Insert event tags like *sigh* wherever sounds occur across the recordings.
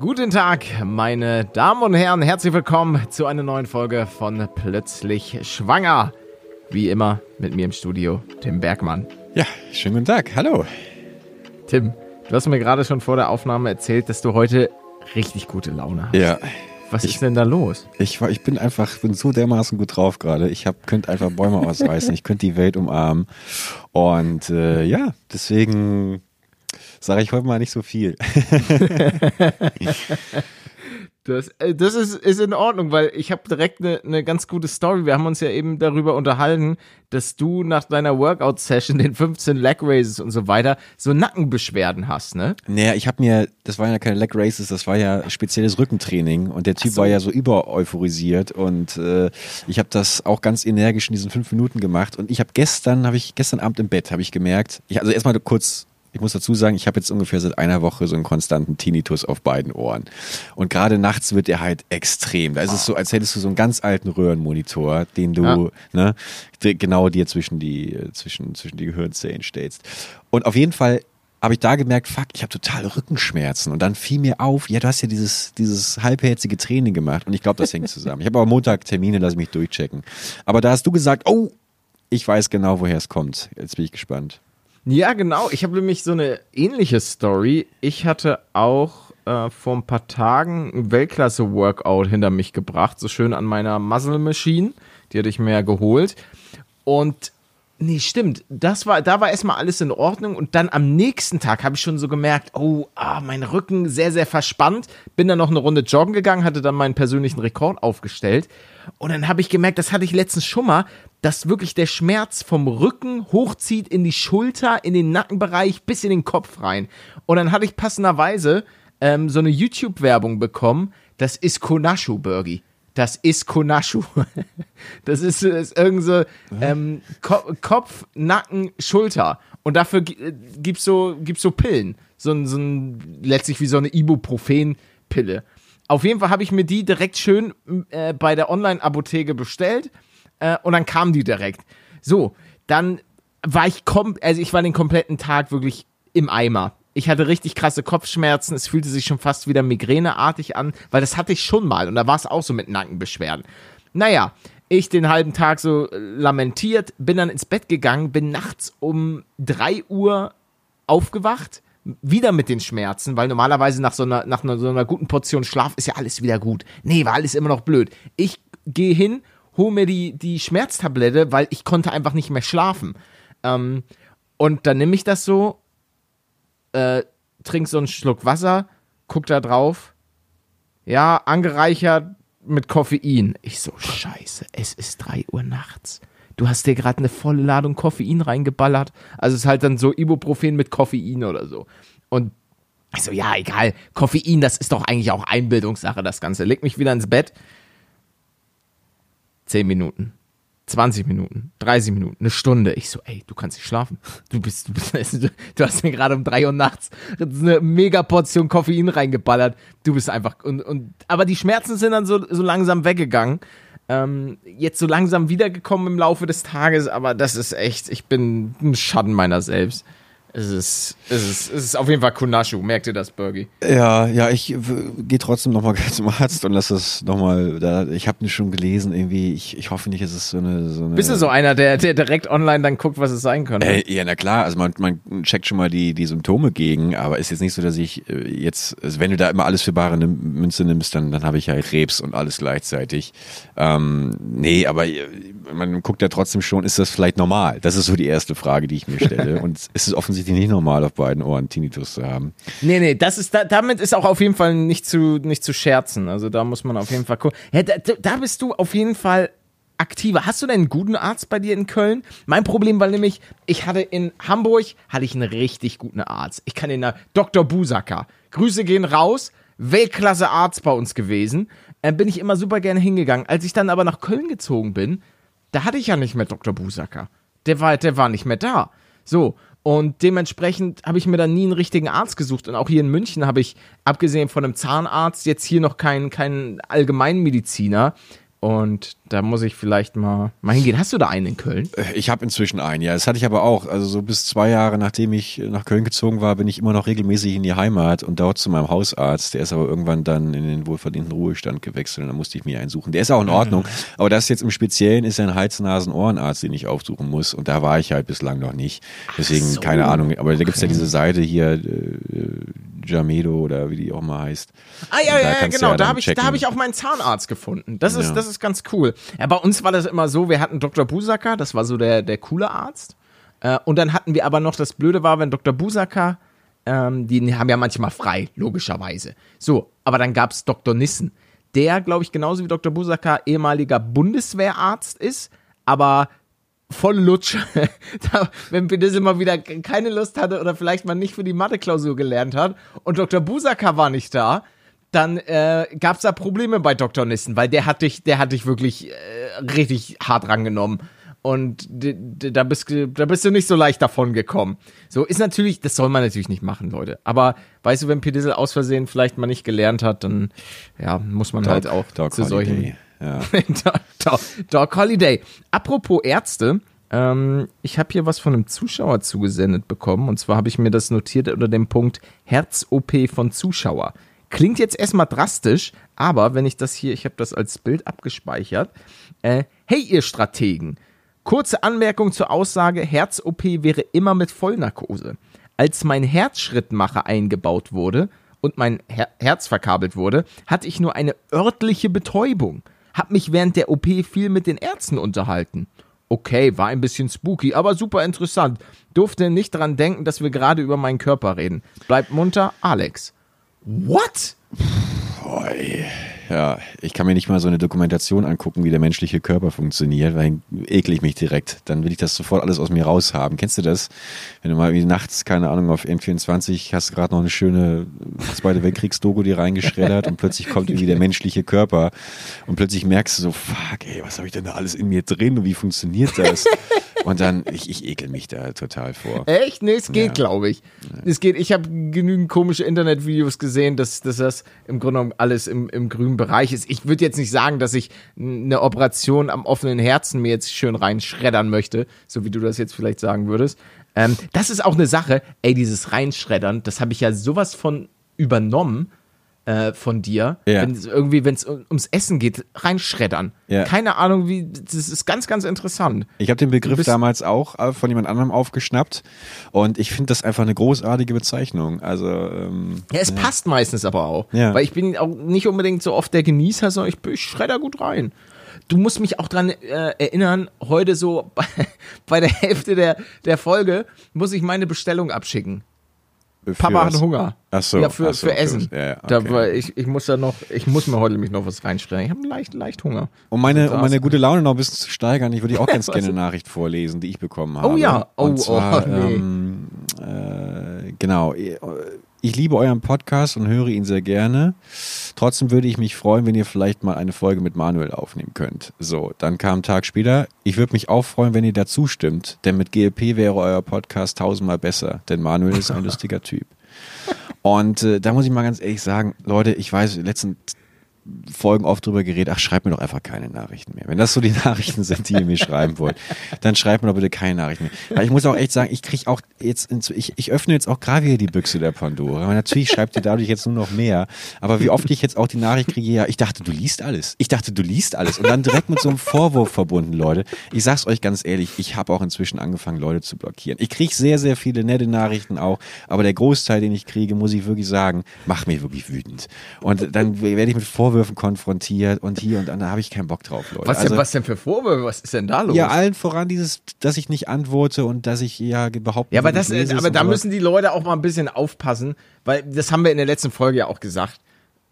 Guten Tag, meine Damen und Herren, herzlich willkommen zu einer neuen Folge von Plötzlich Schwanger. Wie immer mit mir im Studio, Tim Bergmann. Ja, schönen guten Tag, hallo. Tim, du hast mir gerade schon vor der Aufnahme erzählt, dass du heute richtig gute Laune hast. Ja. Was ich, ist denn da los? Ich, ich bin einfach, bin so dermaßen gut drauf gerade. Ich hab, könnte einfach Bäume ausreißen, ich könnte die Welt umarmen. Und äh, ja, deswegen sage ich heute mal nicht so viel. *laughs* Das, äh, das ist, ist in Ordnung, weil ich habe direkt eine ne ganz gute Story. Wir haben uns ja eben darüber unterhalten, dass du nach deiner Workout-Session, den 15 Leg Raises und so weiter, so Nackenbeschwerden hast, ne? Naja, ich habe mir, das waren ja keine Leg Raises, das war ja spezielles Rückentraining und der Typ so. war ja so über euphorisiert und äh, ich habe das auch ganz energisch in diesen fünf Minuten gemacht und ich habe gestern, habe ich gestern Abend im Bett, habe ich gemerkt, ich, also erstmal kurz ich muss dazu sagen, ich habe jetzt ungefähr seit einer Woche so einen konstanten Tinnitus auf beiden Ohren. Und gerade nachts wird der halt extrem. Da ist es so, als hättest du so einen ganz alten Röhrenmonitor, den du ja. ne, genau dir zwischen die, zwischen, zwischen die Gehirnzellen stellst. Und auf jeden Fall habe ich da gemerkt, fuck, ich habe total Rückenschmerzen. Und dann fiel mir auf, ja, du hast ja dieses, dieses halbherzige Training gemacht. Und ich glaube, das hängt zusammen. Ich habe aber Montag Termine, lass mich durchchecken. Aber da hast du gesagt, oh, ich weiß genau, woher es kommt. Jetzt bin ich gespannt. Ja, genau. Ich habe nämlich so eine ähnliche Story. Ich hatte auch äh, vor ein paar Tagen ein Weltklasse-Workout hinter mich gebracht, so schön an meiner Muzzle Machine. Die hatte ich mir ja geholt. Und Nee, stimmt. Das war, da war erstmal alles in Ordnung und dann am nächsten Tag habe ich schon so gemerkt, oh, ah, mein Rücken sehr, sehr verspannt. Bin dann noch eine Runde joggen gegangen, hatte dann meinen persönlichen Rekord aufgestellt und dann habe ich gemerkt, das hatte ich letztens schon mal, dass wirklich der Schmerz vom Rücken hochzieht in die Schulter, in den Nackenbereich bis in den Kopf rein. Und dann hatte ich passenderweise ähm, so eine YouTube-Werbung bekommen. Das ist Konashu Burgi das ist Konashu. *laughs* Das ist, ist irgend so ähm, Ko Kopf, Nacken, Schulter. Und dafür äh, gibt's so, gibt's so Pillen. So ein, so ein, letztlich wie so eine Ibuprofen-Pille. Auf jeden Fall habe ich mir die direkt schön äh, bei der Online-Apotheke bestellt. Äh, und dann kam die direkt. So, dann war ich kom also ich war den kompletten Tag wirklich im Eimer ich hatte richtig krasse Kopfschmerzen, es fühlte sich schon fast wieder migräneartig an, weil das hatte ich schon mal und da war es auch so mit Nackenbeschwerden. Naja, ich den halben Tag so lamentiert, bin dann ins Bett gegangen, bin nachts um 3 Uhr aufgewacht, wieder mit den Schmerzen, weil normalerweise nach so einer, nach einer, so einer guten Portion Schlaf ist ja alles wieder gut. Nee, war alles immer noch blöd. Ich gehe hin, hole mir die, die Schmerztablette, weil ich konnte einfach nicht mehr schlafen. Ähm, und dann nehme ich das so äh, trink so einen Schluck Wasser, guck da drauf. Ja, angereichert mit Koffein. Ich so, scheiße, es ist 3 Uhr nachts. Du hast dir gerade eine volle Ladung Koffein reingeballert. Also es ist halt dann so Ibuprofen mit Koffein oder so. Und ich so, ja, egal. Koffein, das ist doch eigentlich auch Einbildungssache, das Ganze. Leg mich wieder ins Bett. Zehn Minuten. 20 Minuten, 30 Minuten, eine Stunde. Ich so, ey, du kannst nicht schlafen. Du bist, du bist, *laughs* du hast mir gerade um drei Uhr nachts eine mega Portion Koffein reingeballert. Du bist einfach, und, und, aber die Schmerzen sind dann so, so langsam weggegangen. Ähm, jetzt so langsam wiedergekommen im Laufe des Tages, aber das ist echt, ich bin ein Schatten meiner selbst. Es ist, es ist, es ist auf jeden Fall Kunashu. Merkt ihr das, Bergi? Ja, ja, ich gehe trotzdem nochmal *laughs* zum Arzt und lass das nochmal, da, ich habe nicht schon gelesen, irgendwie, ich, ich hoffe nicht, es ist so eine, so eine. Bist du so einer, der, der direkt online dann guckt, was es sein könnte? Äh, ja, na klar, also man, man checkt schon mal die, die Symptome gegen, aber ist jetzt nicht so, dass ich äh, jetzt, also wenn du da immer alles für bare Münze nimmst, dann, dann habe ich ja Krebs und alles gleichzeitig. Ähm, nee, aber äh, man guckt ja trotzdem schon, ist das vielleicht normal? Das ist so die erste Frage, die ich mir stelle. *laughs* und ist es offensichtlich offensichtlich nicht normal, auf beiden Ohren Tinnitus zu haben. Nee, nee, das ist, da, damit ist auch auf jeden Fall nicht zu, nicht zu scherzen. Also da muss man auf jeden Fall gucken. Ja, da, da bist du auf jeden Fall aktiver. Hast du denn einen guten Arzt bei dir in Köln? Mein Problem war nämlich, ich hatte in Hamburg, hatte ich einen richtig guten Arzt. Ich kann den da, Dr. Busacker. Grüße gehen raus. Weltklasse Arzt bei uns gewesen. Äh, bin ich immer super gerne hingegangen. Als ich dann aber nach Köln gezogen bin, da hatte ich ja nicht mehr Dr. Busacker. Der war, der war nicht mehr da. So. Und dementsprechend habe ich mir dann nie einen richtigen Arzt gesucht. Und auch hier in München habe ich, abgesehen von einem Zahnarzt, jetzt hier noch keinen, keinen Allgemeinmediziner. Und da muss ich vielleicht mal, mal hingehen. Hast du da einen in Köln? Äh, ich habe inzwischen einen, ja. Das hatte ich aber auch. Also so bis zwei Jahre, nachdem ich nach Köln gezogen war, bin ich immer noch regelmäßig in die Heimat und dort zu meinem Hausarzt. Der ist aber irgendwann dann in den wohlverdienten Ruhestand gewechselt und da musste ich mir einen suchen. Der ist auch in Ordnung. Aber das jetzt im Speziellen ist ein Hals-Nasen-Ohrenarzt, den ich aufsuchen muss. Und da war ich halt bislang noch nicht. Deswegen, so. keine Ahnung. Aber da gibt's ja diese Seite hier, äh, Jamedo oder wie die auch mal heißt. Ah ja, ja, ja genau. Ja da habe ich, da hab ich auch meinen Zahnarzt gefunden. Das ist, ja. das ist ganz cool. Ja, bei uns war das immer so, wir hatten Dr. Busaka, das war so der, der coole Arzt. Äh, und dann hatten wir aber noch, das Blöde war, wenn Dr. Busaka, ähm, die haben ja manchmal frei, logischerweise. So, aber dann gab es Dr. Nissen, der, glaube ich, genauso wie Dr. Busaka ehemaliger Bundeswehrarzt ist, aber voll Lutsch. *laughs* wenn Pedisse mal wieder keine Lust hatte oder vielleicht mal nicht für die Mathe-Klausur gelernt hat und Dr. Busaka war nicht da, dann äh, gab es da Probleme bei Dr. Nissen, weil der hat dich, der hat dich wirklich äh, richtig hart rangenommen. Und da bist, da bist du nicht so leicht davon gekommen. So ist natürlich, das soll man natürlich nicht machen, Leute. Aber weißt du, wenn Pedissel aus Versehen vielleicht mal nicht gelernt hat, dann ja, muss man Doc, halt auch Doc zu solchen. Ja. *laughs* Doc, Doc Holiday. Apropos Ärzte, ähm, ich habe hier was von einem Zuschauer zugesendet bekommen. Und zwar habe ich mir das notiert unter dem Punkt Herz-OP von Zuschauer. Klingt jetzt erstmal drastisch, aber wenn ich das hier, ich habe das als Bild abgespeichert. Äh, hey, ihr Strategen. Kurze Anmerkung zur Aussage, Herz-OP wäre immer mit Vollnarkose. Als mein Herzschrittmacher eingebaut wurde und mein Her Herz verkabelt wurde, hatte ich nur eine örtliche Betäubung. Hab mich während der OP viel mit den Ärzten unterhalten. Okay, war ein bisschen spooky, aber super interessant. Durfte nicht dran denken, dass wir gerade über meinen Körper reden. Bleibt munter, Alex. What? Boy. Ja, ich kann mir nicht mal so eine Dokumentation angucken, wie der menschliche Körper funktioniert, weil ekel ich mich direkt. Dann will ich das sofort alles aus mir raushaben. Kennst du das? Wenn du mal wie nachts, keine Ahnung, auf N24 hast gerade noch eine schöne Zweite Weltkriegs-Doku dir reingeschreddert und plötzlich kommt irgendwie der menschliche Körper und plötzlich merkst du so, fuck, ey, was habe ich denn da alles in mir drin und wie funktioniert das? Und dann, ich, ich ekel mich da total vor. Echt? Nee, es geht, ja. glaube ich. Es geht, ich habe genügend komische Internetvideos gesehen, dass, dass das im Grunde genommen alles im, im grünen Bereich ist. Ich würde jetzt nicht sagen, dass ich eine Operation am offenen Herzen mir jetzt schön reinschreddern möchte, so wie du das jetzt vielleicht sagen würdest. Ähm, das ist auch eine Sache, ey, dieses Reinschreddern, das habe ich ja sowas von übernommen äh, von dir, ja. wenn irgendwie, wenn es ums Essen geht, reinschreddern. Ja. Keine Ahnung, wie, das ist ganz, ganz interessant. Ich habe den Begriff damals auch äh, von jemand anderem aufgeschnappt und ich finde das einfach eine großartige Bezeichnung. Also ähm, ja, es ja. passt meistens aber auch, ja. weil ich bin auch nicht unbedingt so oft der Genießer, sondern ich, ich schredder gut rein du musst mich auch dran äh, erinnern, heute so *laughs* bei, bei, der Hälfte der, der Folge muss ich meine Bestellung abschicken. Papa hat Hunger. Ach so. Ja, für, ach so, für Essen. Ja, okay. da, ich, ich muss da noch, ich muss mir heute nämlich noch was reinstellen. Ich habe leicht, leicht Hunger. Um meine, um meine gute Laune noch ein bisschen zu steigern, ich würde auch *laughs* ganz gerne eine Nachricht vorlesen, die ich bekommen habe. Oh ja, oh, Und zwar, oh, nee. ähm, äh, genau. Ich liebe euren Podcast und höre ihn sehr gerne. Trotzdem würde ich mich freuen, wenn ihr vielleicht mal eine Folge mit Manuel aufnehmen könnt. So, dann kam ein Tag später. Ich würde mich auch freuen, wenn ihr dazu stimmt, denn mit GLP wäre euer Podcast tausendmal besser, denn Manuel ist ein lustiger Typ. *laughs* Und äh, da muss ich mal ganz ehrlich sagen, Leute, ich weiß, letzten Folgen oft drüber geredet, ach, schreibt mir doch einfach keine Nachrichten mehr. Wenn das so die *laughs* Nachrichten sind, die ihr mir schreiben wollt, dann schreibt mir doch bitte keine Nachrichten mehr. Weil ich muss auch echt sagen, ich kriege auch jetzt, ich, ich öffne jetzt auch gerade wieder die Büchse der Pandora. Aber natürlich schreibt ihr dadurch jetzt nur noch mehr. Aber wie oft ich jetzt auch die Nachricht kriege, ja, ich dachte, du liest alles. Ich dachte, du liest alles. Und dann direkt mit so einem Vorwurf verbunden, Leute. Ich sag's euch ganz ehrlich, ich habe auch inzwischen angefangen, Leute zu blockieren. Ich kriege sehr, sehr viele nette Nachrichten auch. Aber der Großteil, den ich kriege, muss ich wirklich sagen, macht mich wirklich wütend. Und dann werde ich mit Vorwürfen Vorwürfen konfrontiert und hier und da, da habe ich keinen Bock drauf, Leute. Was denn, also, was denn für Vorwürfe? Was ist denn da los? Ja, allen voran dieses, dass ich nicht antworte und dass ich ja behaupte. Ja, aber das, aber da müssen die Leute auch mal ein bisschen aufpassen, weil das haben wir in der letzten Folge ja auch gesagt.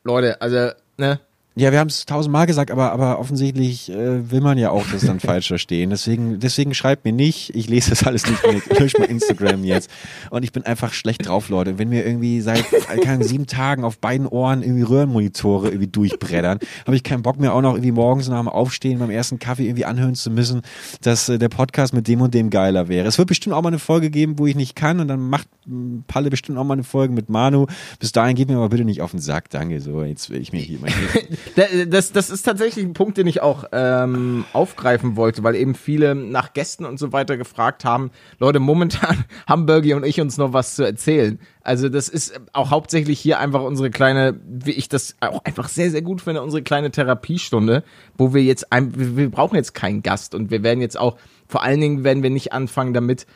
Leute, also, ne? Ja, wir haben es tausendmal gesagt, aber, aber offensichtlich äh, will man ja auch das dann *laughs* falsch verstehen. Deswegen, deswegen schreibt mir nicht, ich lese das alles nicht mehr, ich lösche mal Instagram jetzt. Und ich bin einfach schlecht drauf, Leute. Wenn wir irgendwie seit keine sieben Tagen auf beiden Ohren irgendwie Röhrenmonitore irgendwie durchbreddern, habe ich keinen Bock mehr auch noch irgendwie morgens nach dem Aufstehen beim ersten Kaffee irgendwie anhören zu müssen, dass äh, der Podcast mit dem und dem geiler wäre. Es wird bestimmt auch mal eine Folge geben, wo ich nicht kann und dann macht Palle bestimmt auch mal eine Folge mit Manu. Bis dahin geht mir aber bitte nicht auf den Sack, danke. So, jetzt will ich mir hier mal *laughs* Das, das ist tatsächlich ein Punkt, den ich auch ähm, aufgreifen wollte, weil eben viele nach Gästen und so weiter gefragt haben. Leute, momentan *laughs* haben Bergie und ich uns noch was zu erzählen. Also das ist auch hauptsächlich hier einfach unsere kleine, wie ich das auch einfach sehr, sehr gut finde, unsere kleine Therapiestunde, wo wir jetzt, ein, wir brauchen jetzt keinen Gast und wir werden jetzt auch, vor allen Dingen werden wir nicht anfangen damit,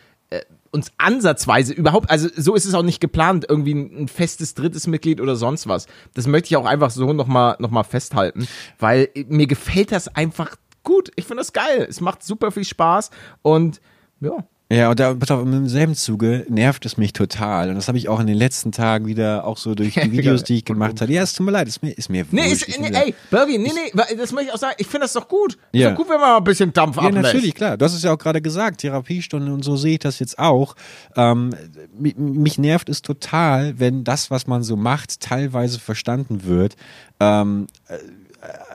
uns ansatzweise überhaupt, also so ist es auch nicht geplant, irgendwie ein, festes drittes Mitglied oder sonst was. Das möchte ich auch einfach so nochmal noch mal festhalten, weil mir gefällt das einfach gut. Ich finde das geil. Es macht super viel Spaß und ja, ja, und da, im selben Zuge nervt es mich total. Und das habe ich auch in den letzten Tagen wieder auch so durch die *laughs* Videos, die ich gemacht habe. Ja, es tut mir leid, ist mir, ist mir Nee, wurscht. ist, nee ey, Bergie, nee, nee, das möchte ich auch sagen. Ich finde das doch gut. Ja. Ist doch gut, wenn man mal ein bisschen Dampf ja, ablässt. Ja, natürlich, klar. Du hast es ja auch gerade gesagt, Therapiestunde und so sehe ich das jetzt auch. Ähm, mich nervt es total, wenn das, was man so macht, teilweise verstanden wird. Ähm,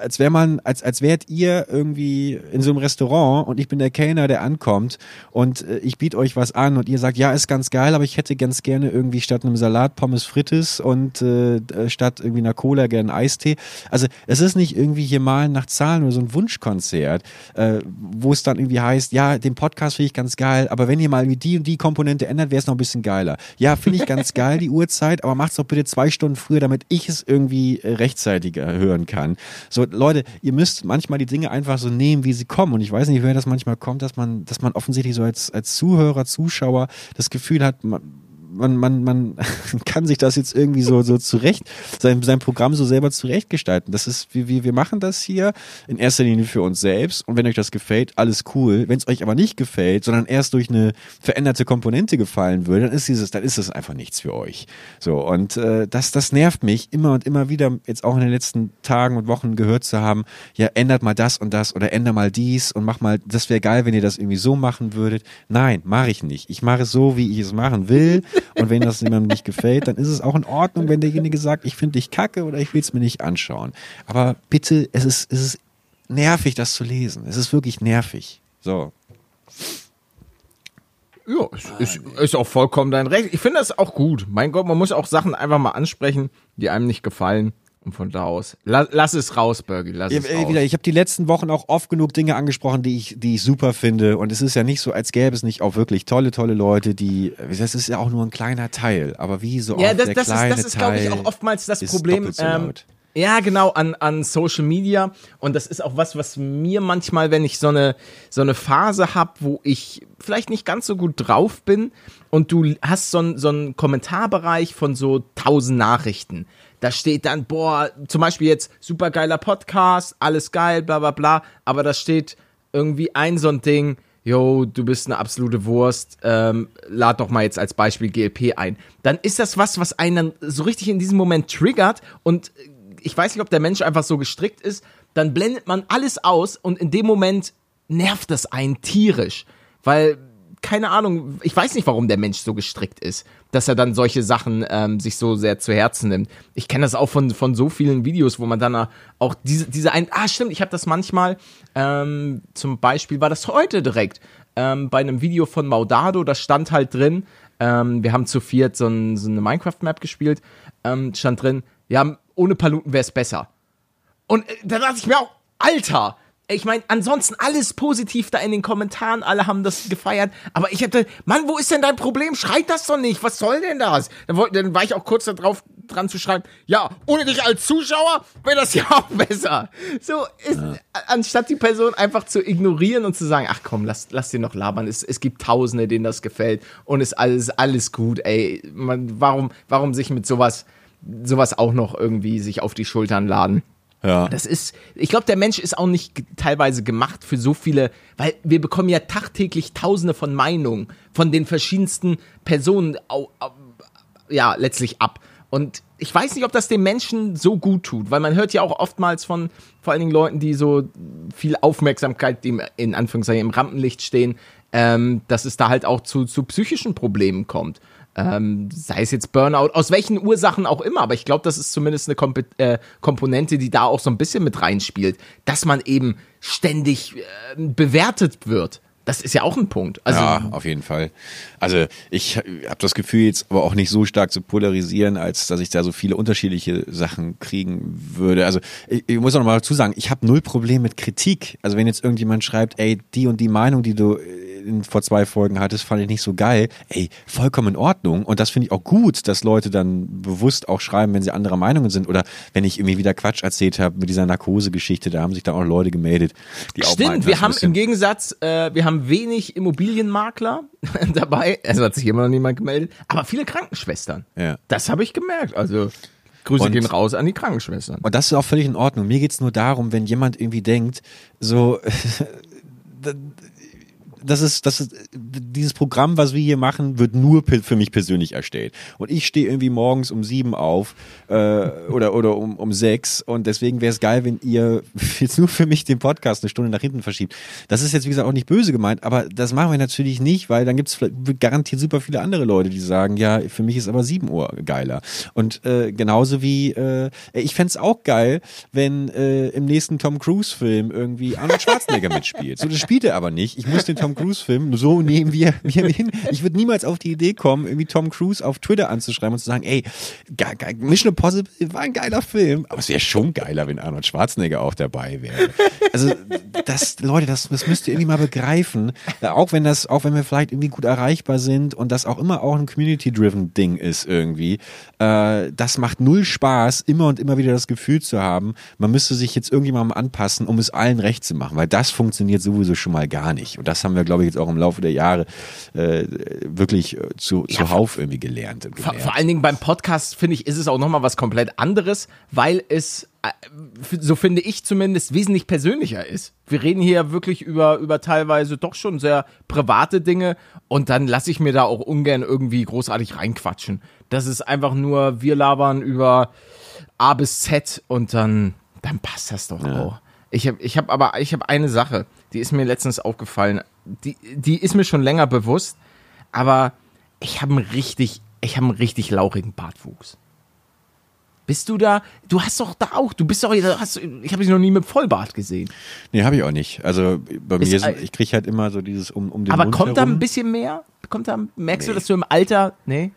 als wäre man, als, als wärt ihr irgendwie in so einem Restaurant und ich bin der Kellner, der ankommt und äh, ich biete euch was an und ihr sagt, ja, ist ganz geil, aber ich hätte ganz gerne irgendwie statt einem Salat Pommes Frites und äh, statt irgendwie einer Cola gerne Eistee. Also es ist nicht irgendwie hier malen nach Zahlen oder so ein Wunschkonzert, äh, wo es dann irgendwie heißt, ja, den Podcast finde ich ganz geil, aber wenn ihr mal die und die Komponente ändert, wäre es noch ein bisschen geiler. Ja, finde ich ganz geil, die Uhrzeit, aber macht's doch bitte zwei Stunden früher, damit ich es irgendwie äh, rechtzeitiger hören kann. So, Leute, ihr müsst manchmal die Dinge einfach so nehmen, wie sie kommen. Und ich weiß nicht, wer das manchmal kommt, dass man, dass man offensichtlich so als, als Zuhörer, Zuschauer das Gefühl hat, man, man, man, man *laughs* kann sich das jetzt irgendwie so, so zurecht, sein, sein Programm so selber zurechtgestalten. Das ist, wie, wie, wir machen das hier in erster Linie für uns selbst. Und wenn euch das gefällt, alles cool. Wenn es euch aber nicht gefällt, sondern erst durch eine veränderte Komponente gefallen würde, dann ist dieses, dann ist das einfach nichts für euch. So. Und äh, das, das nervt mich immer und immer wieder, jetzt auch in den letzten Tagen und Wochen gehört zu haben, ja, ändert mal das und das oder ändert mal dies und mach mal, das wäre geil, wenn ihr das irgendwie so machen würdet. Nein, mache ich nicht. Ich mache es so, wie ich es machen will. *laughs* Und wenn das jemandem nicht gefällt, dann ist es auch in Ordnung, wenn derjenige sagt, ich finde dich kacke oder ich will es mir nicht anschauen. Aber bitte, es ist, es ist nervig, das zu lesen. Es ist wirklich nervig. So. Ja, ist, ist, ist auch vollkommen dein Recht. Ich finde das auch gut. Mein Gott, man muss auch Sachen einfach mal ansprechen, die einem nicht gefallen. Und von da aus, lass, lass es raus, Bergie, lass ja, es raus. Wieder, ich habe die letzten Wochen auch oft genug Dinge angesprochen, die ich, die ich super finde. Und es ist ja nicht so, als gäbe es nicht auch wirklich tolle, tolle Leute, die, das ist ja auch nur ein kleiner Teil. Aber wie so ja, oft das, der das kleine ist, das ist, glaube ich, auch oftmals das Problem. So ähm, ja, genau, an, an Social Media. Und das ist auch was, was mir manchmal, wenn ich so eine, so eine Phase habe, wo ich vielleicht nicht ganz so gut drauf bin und du hast so, ein, so einen Kommentarbereich von so tausend Nachrichten da steht dann, boah, zum Beispiel jetzt super geiler Podcast, alles geil, bla bla bla, aber da steht irgendwie ein so ein Ding, yo, du bist eine absolute Wurst, ähm, lad doch mal jetzt als Beispiel GLP ein. Dann ist das was, was einen so richtig in diesem Moment triggert und ich weiß nicht, ob der Mensch einfach so gestrickt ist, dann blendet man alles aus und in dem Moment nervt das einen tierisch, weil keine Ahnung, ich weiß nicht, warum der Mensch so gestrickt ist, dass er dann solche Sachen ähm, sich so sehr zu Herzen nimmt. Ich kenne das auch von, von so vielen Videos, wo man dann auch diese, diese ein, ah stimmt, ich habe das manchmal, ähm, zum Beispiel war das heute direkt, ähm, bei einem Video von Maudado, da stand halt drin, ähm, wir haben zu viert so, ein, so eine Minecraft-Map gespielt, ähm, stand drin, ja, ohne Paluten wäre es besser. Und äh, da dachte ich mir auch, Alter, ich meine, ansonsten alles positiv da in den Kommentaren, alle haben das gefeiert, aber ich hatte, Mann, wo ist denn dein Problem? Schreit das doch nicht, was soll denn das? Dann, dann war ich auch kurz darauf dran zu schreiben, ja, ohne dich als Zuschauer wäre das ja *laughs* auch besser. So, ist, ja. anstatt die Person einfach zu ignorieren und zu sagen, ach komm, lass, lass dir noch labern, es, es gibt Tausende, denen das gefällt und ist alles, alles gut, ey, man, warum, warum sich mit sowas, sowas auch noch irgendwie sich auf die Schultern laden? Ja. Das ist, ich glaube, der Mensch ist auch nicht teilweise gemacht für so viele, weil wir bekommen ja tagtäglich tausende von Meinungen von den verschiedensten Personen, ja, letztlich ab. Und ich weiß nicht, ob das dem Menschen so gut tut, weil man hört ja auch oftmals von vor allen Dingen Leuten, die so viel Aufmerksamkeit, die in Anführungszeichen im Rampenlicht stehen, ähm, dass es da halt auch zu, zu psychischen Problemen kommt. Ähm, sei es jetzt Burnout, aus welchen Ursachen auch immer, aber ich glaube, das ist zumindest eine Komp äh, Komponente, die da auch so ein bisschen mit reinspielt, dass man eben ständig äh, bewertet wird. Das ist ja auch ein Punkt. Also, ja, auf jeden Fall. Also ich habe das Gefühl jetzt aber auch nicht so stark zu polarisieren, als dass ich da so viele unterschiedliche Sachen kriegen würde. Also ich, ich muss auch noch mal dazu sagen, ich habe null Problem mit Kritik. Also wenn jetzt irgendjemand schreibt, ey, die und die Meinung, die du in, vor zwei Folgen hattest, fand ich nicht so geil. Ey, vollkommen in Ordnung. Und das finde ich auch gut, dass Leute dann bewusst auch schreiben, wenn sie anderer Meinungen sind. Oder wenn ich irgendwie wieder Quatsch erzählt habe mit dieser Narkose-Geschichte, da haben sich dann auch Leute gemeldet, die auch Stimmt, meinten, wir haben im Gegensatz, äh, wir haben wenig Immobilienmakler *laughs* dabei. Also hat sich immer noch niemand gemeldet, aber viele Krankenschwestern. Ja. Das habe ich gemerkt. Also Grüße Und- gehen raus an die Krankenschwestern. Und das ist auch völlig in Ordnung. Mir geht's nur darum, wenn jemand irgendwie denkt, so, *laughs* das ist, das ist, dieses Programm, was wir hier machen, wird nur für mich persönlich erstellt. Und ich stehe irgendwie morgens um sieben auf äh, oder, oder um, um sechs und deswegen wäre es geil, wenn ihr *laughs* jetzt nur für mich den Podcast eine Stunde nach hinten verschiebt. Das ist jetzt, wie gesagt, auch nicht böse gemeint, aber das machen wir natürlich nicht, weil dann gibt's vielleicht- garantiert super viele andere Leute, die sagen, ja, für mich ist aber sieben Uhr geiler. Und äh, genauso wie, äh, ich fänd's auch geil, wenn äh, im nächsten Tom Cruise-Film irgendwie Arnold Schwarzenegger mitspielt. So, das spielt er aber nicht. Ich muss den Tom Cruise-Film so nehmen, wie er, wie er hin. *laughs* Ich würde niemals auf die Idee kommen, irgendwie Tom Cruise auf Twitter anzuschreiben und zu sagen, ey, Mission Impossible war ein geiler Film, aber es wäre schon geiler, wenn Arnold Schwarzenegger auch dabei wäre. Also, das, Leute, das, das müsst ihr irgendwie mal begreifen. Auch wenn das, auch wenn wir vielleicht irgendwie gut erreichbar sind und das auch immer auch ein Community-driven Ding ist irgendwie, äh, das macht null Spaß, immer und immer wieder das Gefühl zu haben, man müsste sich jetzt irgendjemandem anpassen, um es allen recht zu machen, weil das funktioniert sowieso schon mal gar nicht. Und das haben wir, glaube ich, jetzt auch im Laufe der Jahre äh, wirklich äh, zu, zuhauf irgendwie gelernt. Gelernt. vor allen Dingen beim Podcast, finde ich, ist es auch nochmal was komplett anderes, weil es, äh, so finde ich zumindest, wesentlich persönlicher ist. Wir reden hier wirklich über, über teilweise doch schon sehr private Dinge und dann lasse ich mir da auch ungern irgendwie großartig reinquatschen. Das ist einfach nur, wir labern über A bis Z und dann, dann passt das doch auch. Ich habe ich hab aber, ich habe eine Sache, die ist mir letztens aufgefallen, die, die ist mir schon länger bewusst, aber ich habe einen richtig, ich habe einen richtig lauchigen Bartwuchs. Bist du da? Du hast doch da auch, du bist doch, hast, ich habe dich noch nie mit Vollbart gesehen. Nee, habe ich auch nicht. Also bei Ist mir, ein- ich kriege halt immer so dieses um, um den Aber Mund kommt da herum. ein bisschen mehr? Kommt da, merkst du, Nee. dass du im Alter, nee?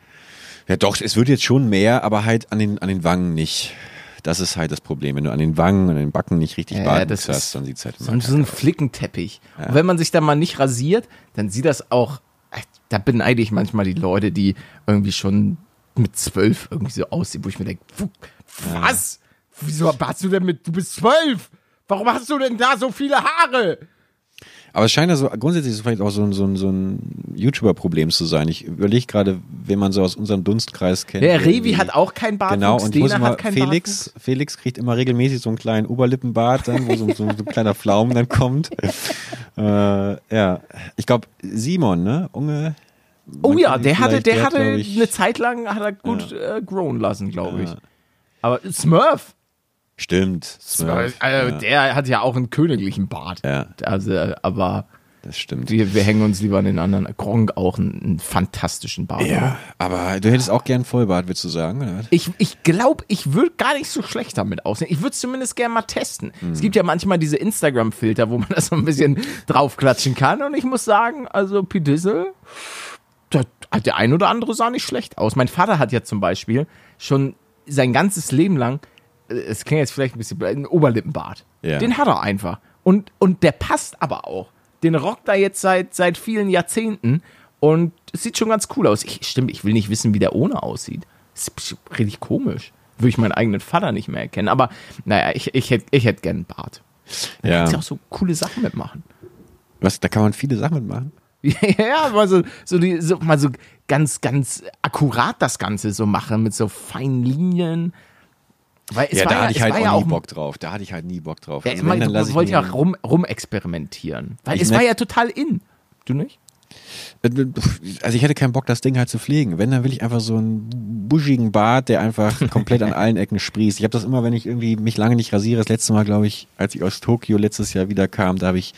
Ja, doch, es wird jetzt schon mehr, aber halt an den, an den Wangen nicht. Das ist halt das Problem. Wenn du an den Wangen und an den Backen nicht richtig Ja, Bartwuchs hast, dann sieht's halt So, immer so ein. Flickenteppich. Und wenn man sich da mal nicht rasiert, dann sieht das auch, da beneide ich manchmal die Leute, die irgendwie schon mit zwölf irgendwie so aussehen, wo ich mir denke, "Wu- was? Wieso hast du denn mit, du bist zwölf? Warum hast du denn da so viele Haare? Aber es scheint ja so, grundsätzlich es vielleicht auch so ein, so ein, so ein YouTuber-Problem zu sein. Ich überlege gerade, wen man so aus unserem Dunstkreis kennt. Der Revi hat auch keinen Bartwuchs, Genau, und ich muss immer, hat keinen Felix, Felix kriegt immer regelmäßig so einen kleinen Oberlippenbart dann, wo so, so, so ein kleiner Pflaumen dann kommt. *laughs* äh, ja, ich glaube, Simon, ne? Unge. Oh ja, der hatte, der hat, hatte ich- eine Zeit lang hat er gut äh, grown lassen, glaube ich. Ja. Aber Smurf, Stimmt. Smurf also ja, der hat ja auch einen königlichen Bart. Ja. Also, aber das stimmt. wir, wir hängen uns lieber an den anderen. Gronk auch einen, einen fantastischen Bart. Ja, aber du hättest auch gern Vollbart, würdest du sagen? Oder? Ich, ich glaube, ich würde gar nicht so schlecht damit aussehen. Ich würde es zumindest gerne mal testen. Es gibt ja manchmal diese Instagram-Filter, wo man *laughs* das so ein bisschen draufklatschen kann. Und ich muss sagen, also Pidissel, der, der ein oder andere sah nicht schlecht aus. Mein Vater hat ja zum Beispiel schon sein ganzes Leben lang, äh, es klingt jetzt vielleicht ein bisschen, einen Oberlippenbart. Ja. Den hat er einfach. Und, und der passt aber auch. Den rockt er jetzt seit, seit vielen Jahrzehnten. Und es sieht schon ganz cool aus. Ich, stimmt, ich will nicht wissen, wie der ohne aussieht. Das ist richtig komisch. Würde ich meinen eigenen Vater nicht mehr erkennen. Aber naja, ich, ich hätte ich hätt gern einen Bart. Da Ja. kannst du auch so coole Sachen mitmachen. Was, da kann man viele Sachen mitmachen. *laughs* ja, mal so, so, die, so, mal so ganz, ganz akkurat das Ganze so machen mit so feinen Linien. Weil es ja, war da hatte es ich halt auch ja nie auch Bock drauf. Da hatte ich halt nie Bock drauf. Ja, Also wenn, du ich wolltest ja rum, rumexperimentieren. Weil Ich es war ja total in. Du nicht? Also ich hätte keinen Bock, das Ding halt zu pflegen. Wenn, dann will ich einfach so einen buschigen Bart, der einfach *laughs* komplett an allen Ecken sprießt. Ich habe das immer, wenn ich irgendwie mich lange nicht rasiere. Das letzte Mal, glaube ich, als ich aus Tokio letztes Jahr wieder kam, da habe ich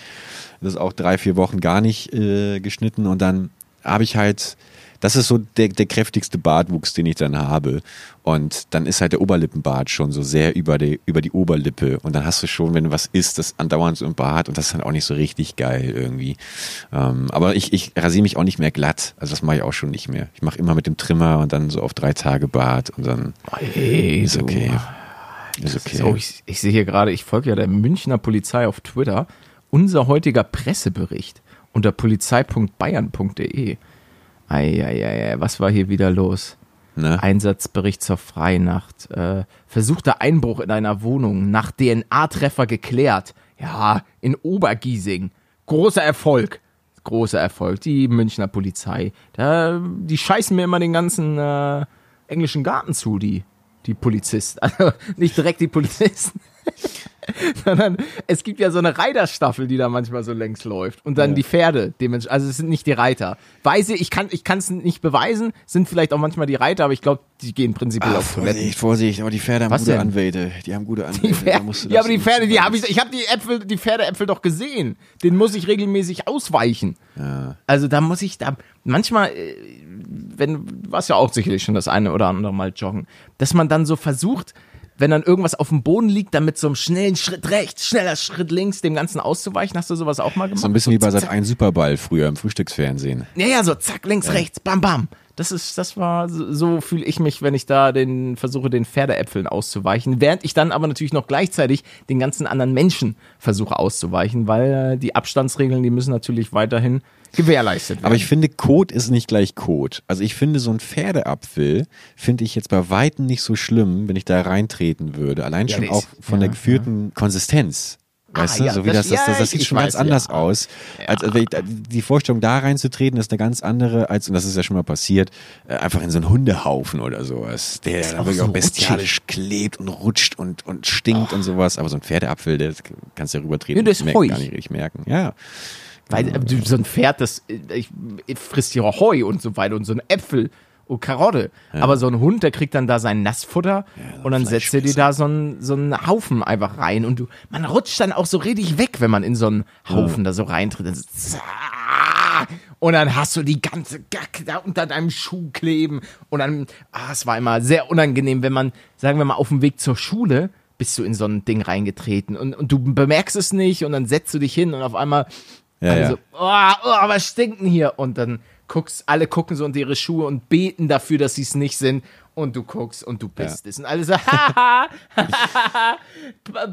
das auch drei, vier Wochen gar nicht äh, geschnitten und dann habe ich halt das ist so der, der kräftigste Bartwuchs, den ich dann habe. Und dann ist halt der Oberlippenbart schon so sehr über die, über die Oberlippe. Und dann hast du schon, wenn du was isst, das andauernd so im Bart und das ist dann auch nicht so richtig geil irgendwie. Ähm, aber ich, ich rasiere mich auch nicht mehr glatt. Also das mache ich auch schon nicht mehr. Ich mache immer mit dem Trimmer und dann so auf drei Tage Bart und dann Hey, ist okay. Ist okay. So, ich, ich sehe hier gerade, ich folge ja der Münchner Polizei auf Twitter. Unser heutiger Pressebericht unter polizei.bayern.de. Eieiei, was war hier wieder los? Ne? Einsatzbericht zur Freinacht. Äh, versuchter Einbruch in einer Wohnung. Nach DNA-Treffer geklärt. Ja, in Obergiesing. Großer Erfolg. Großer Erfolg. Die Münchner Polizei. Da, die scheißen mir immer den ganzen äh, englischen Garten zu, die, die Polizisten. *laughs* Also nicht direkt die Polizisten. *laughs* sondern es gibt ja so eine Reiterstaffel, die da manchmal so längs läuft. Und dann Ja. die Pferde, dementsprechend, also es sind nicht die Reiter. Weiß ich, ich kann ich kann es nicht beweisen, sind vielleicht auch manchmal die Reiter, aber ich glaube, die gehen prinzipiell Ah, auf Toiletten. Vorsicht, Vorsicht, aber die Pferde haben Was gute denn? Anwälte. Die haben gute Anwälte. Die Pferde, ja, aber die Pferde, die habe ich, ich habe die Äpfel, die Pferdeäpfel doch gesehen. Den muss ich regelmäßig ausweichen. Ja. Also da muss ich da manchmal, äh, wenn warst ja auch sicherlich schon das eine oder andere Mal joggen, dass man dann so versucht, wenn dann irgendwas auf dem Boden liegt, dann mit so einem schnellen Schritt rechts, schneller Schritt links dem Ganzen auszuweichen. Hast du sowas auch mal gemacht? So ein bisschen wie bei Sat 1 Superball früher im Frühstücksfernsehen. Ja, ja, so zack, links, rechts, bam, bam. Das ist, das war, so, so fühle ich mich, wenn ich da den, versuche, den Pferdeäpfeln auszuweichen. Während ich dann aber natürlich noch gleichzeitig den ganzen anderen Menschen versuche auszuweichen, weil äh, die Abstandsregeln, die müssen natürlich weiterhin gewährleistet werden. Aber ich finde, Kot ist nicht gleich Kot. Also ich finde, so ein Pferdeapfel finde ich jetzt bei Weitem nicht so schlimm, wenn ich da reintreten würde. Allein Ja, schon der auch ist- von der ja, geführten Konsistenz. Weißt Ah, du, ja, so wie das- das, das, das, ja, das sieht schon ganz weiß, anders ja. aus. Als, als wenn ich, die Vorstellung, da reinzutreten, ist eine ganz andere, als, und das ist ja schon mal passiert, äh, einfach in so einen Hundehaufen oder sowas, der dann auch wirklich so auch bestialisch klebt und rutscht und, und stinkt und sowas. Aber so ein Pferdeapfel, der kannst du ja rübertreten, Ja, das ist merkt gar nicht richtig merken. Ja. Weil äh, so ein Pferd, das äh, ich, ich frisst ja Heu und so weiter und so ein Äpfel und Karotte. Aber so ein Hund, der kriegt dann da sein Nassfutter und dann setzt er dir da so einen, so einen Haufen einfach rein und du, man rutscht dann auch so richtig weg, wenn man in so einen Haufen da so reintritt. Dann so, zack. und dann hast du die ganze Gacke da unter deinem Schuh kleben und dann, ah, es war immer sehr unangenehm, wenn man, sagen wir mal, auf dem Weg zur Schule bist du in so ein Ding reingetreten und, und du bemerkst es nicht und dann setzt du dich hin und auf einmal Ja, also, ja. oh, oh, was stinkt denn hier? Und dann guckst, alle gucken so unter ihre Schuhe und beten dafür, dass sie es nicht sind. Und du guckst und du bist es. Und alle so, *laughs* haha,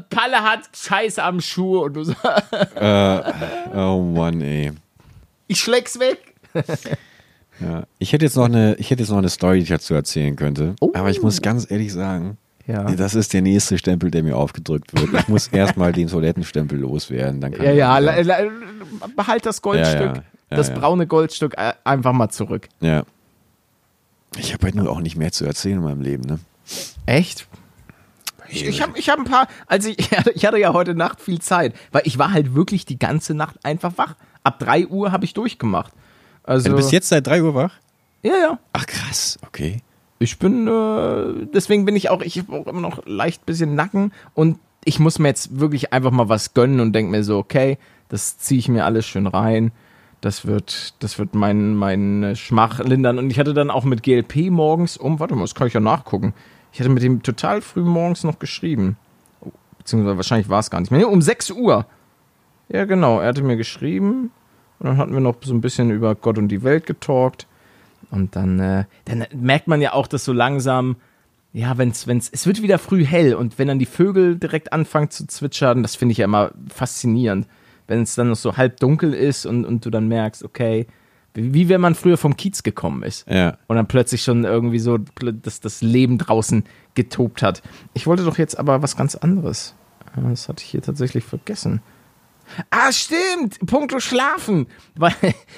Palle hat Scheiße am Schuh. Und du so, *laughs* Oh Mann, ey. ich schläg's weg. Ja. Ich hätte jetzt noch eine, ich hätte jetzt noch eine Story, die ich dazu erzählen könnte. Oh. Aber ich muss ganz ehrlich sagen, Ja. das ist der nächste Stempel, der mir aufgedrückt wird. Ich muss *laughs* erstmal den Toilettenstempel loswerden. Dann kann Ja, ja, la- la- behalt das Goldstück, Ja, ja. Das braune Goldstück äh, einfach mal zurück. ja. Ich habe halt nur auch nicht mehr zu erzählen in meinem Leben, ne? Echt? Ich, ich habe ich hab ein paar, also ich, *laughs* ich hatte- ich hatte ja heute Nacht viel Zeit, weil ich war halt wirklich die ganze Nacht einfach wach. Ab 3 Uhr habe ich durchgemacht. Also, du bist jetzt seit 3 Uhr wach? Ja, ja. Ach krass, okay. Ich bin, äh, deswegen bin ich auch, ich habe auch immer noch leicht bisschen Nacken und ich muss mir jetzt wirklich einfach mal was gönnen und denke mir so, okay, das ziehe ich mir alles schön rein. Das wird, das wird mein, mein Schmach lindern. Und ich hatte dann auch mit GLP morgens um, warte mal, das kann ich ja nachgucken. Ich hatte mit ihm total früh morgens noch geschrieben. Beziehungsweise wahrscheinlich war es gar nicht mehr. Nee, um 6 Uhr. Ja, genau. Er hatte mir geschrieben. Und dann hatten wir noch so ein bisschen über Gott und die Welt getalkt. Und dann, äh, dann merkt man ja auch, dass so langsam, ja, wenn's, wenn's, es wird wieder früh hell und wenn dann die Vögel direkt anfangen zu zwitschern, das finde ich ja immer faszinierend. Wenn es dann noch so halb dunkel ist und, und du dann merkst, okay, wie, wenn man früher vom Kiez gekommen ist. Ja. Und dann plötzlich schon irgendwie so, dass das Leben draußen getobt hat. Ich wollte doch jetzt aber was ganz anderes. Ah, Das hatte ich hier tatsächlich vergessen. Ah, stimmt. Punkto Schlafen. Weil,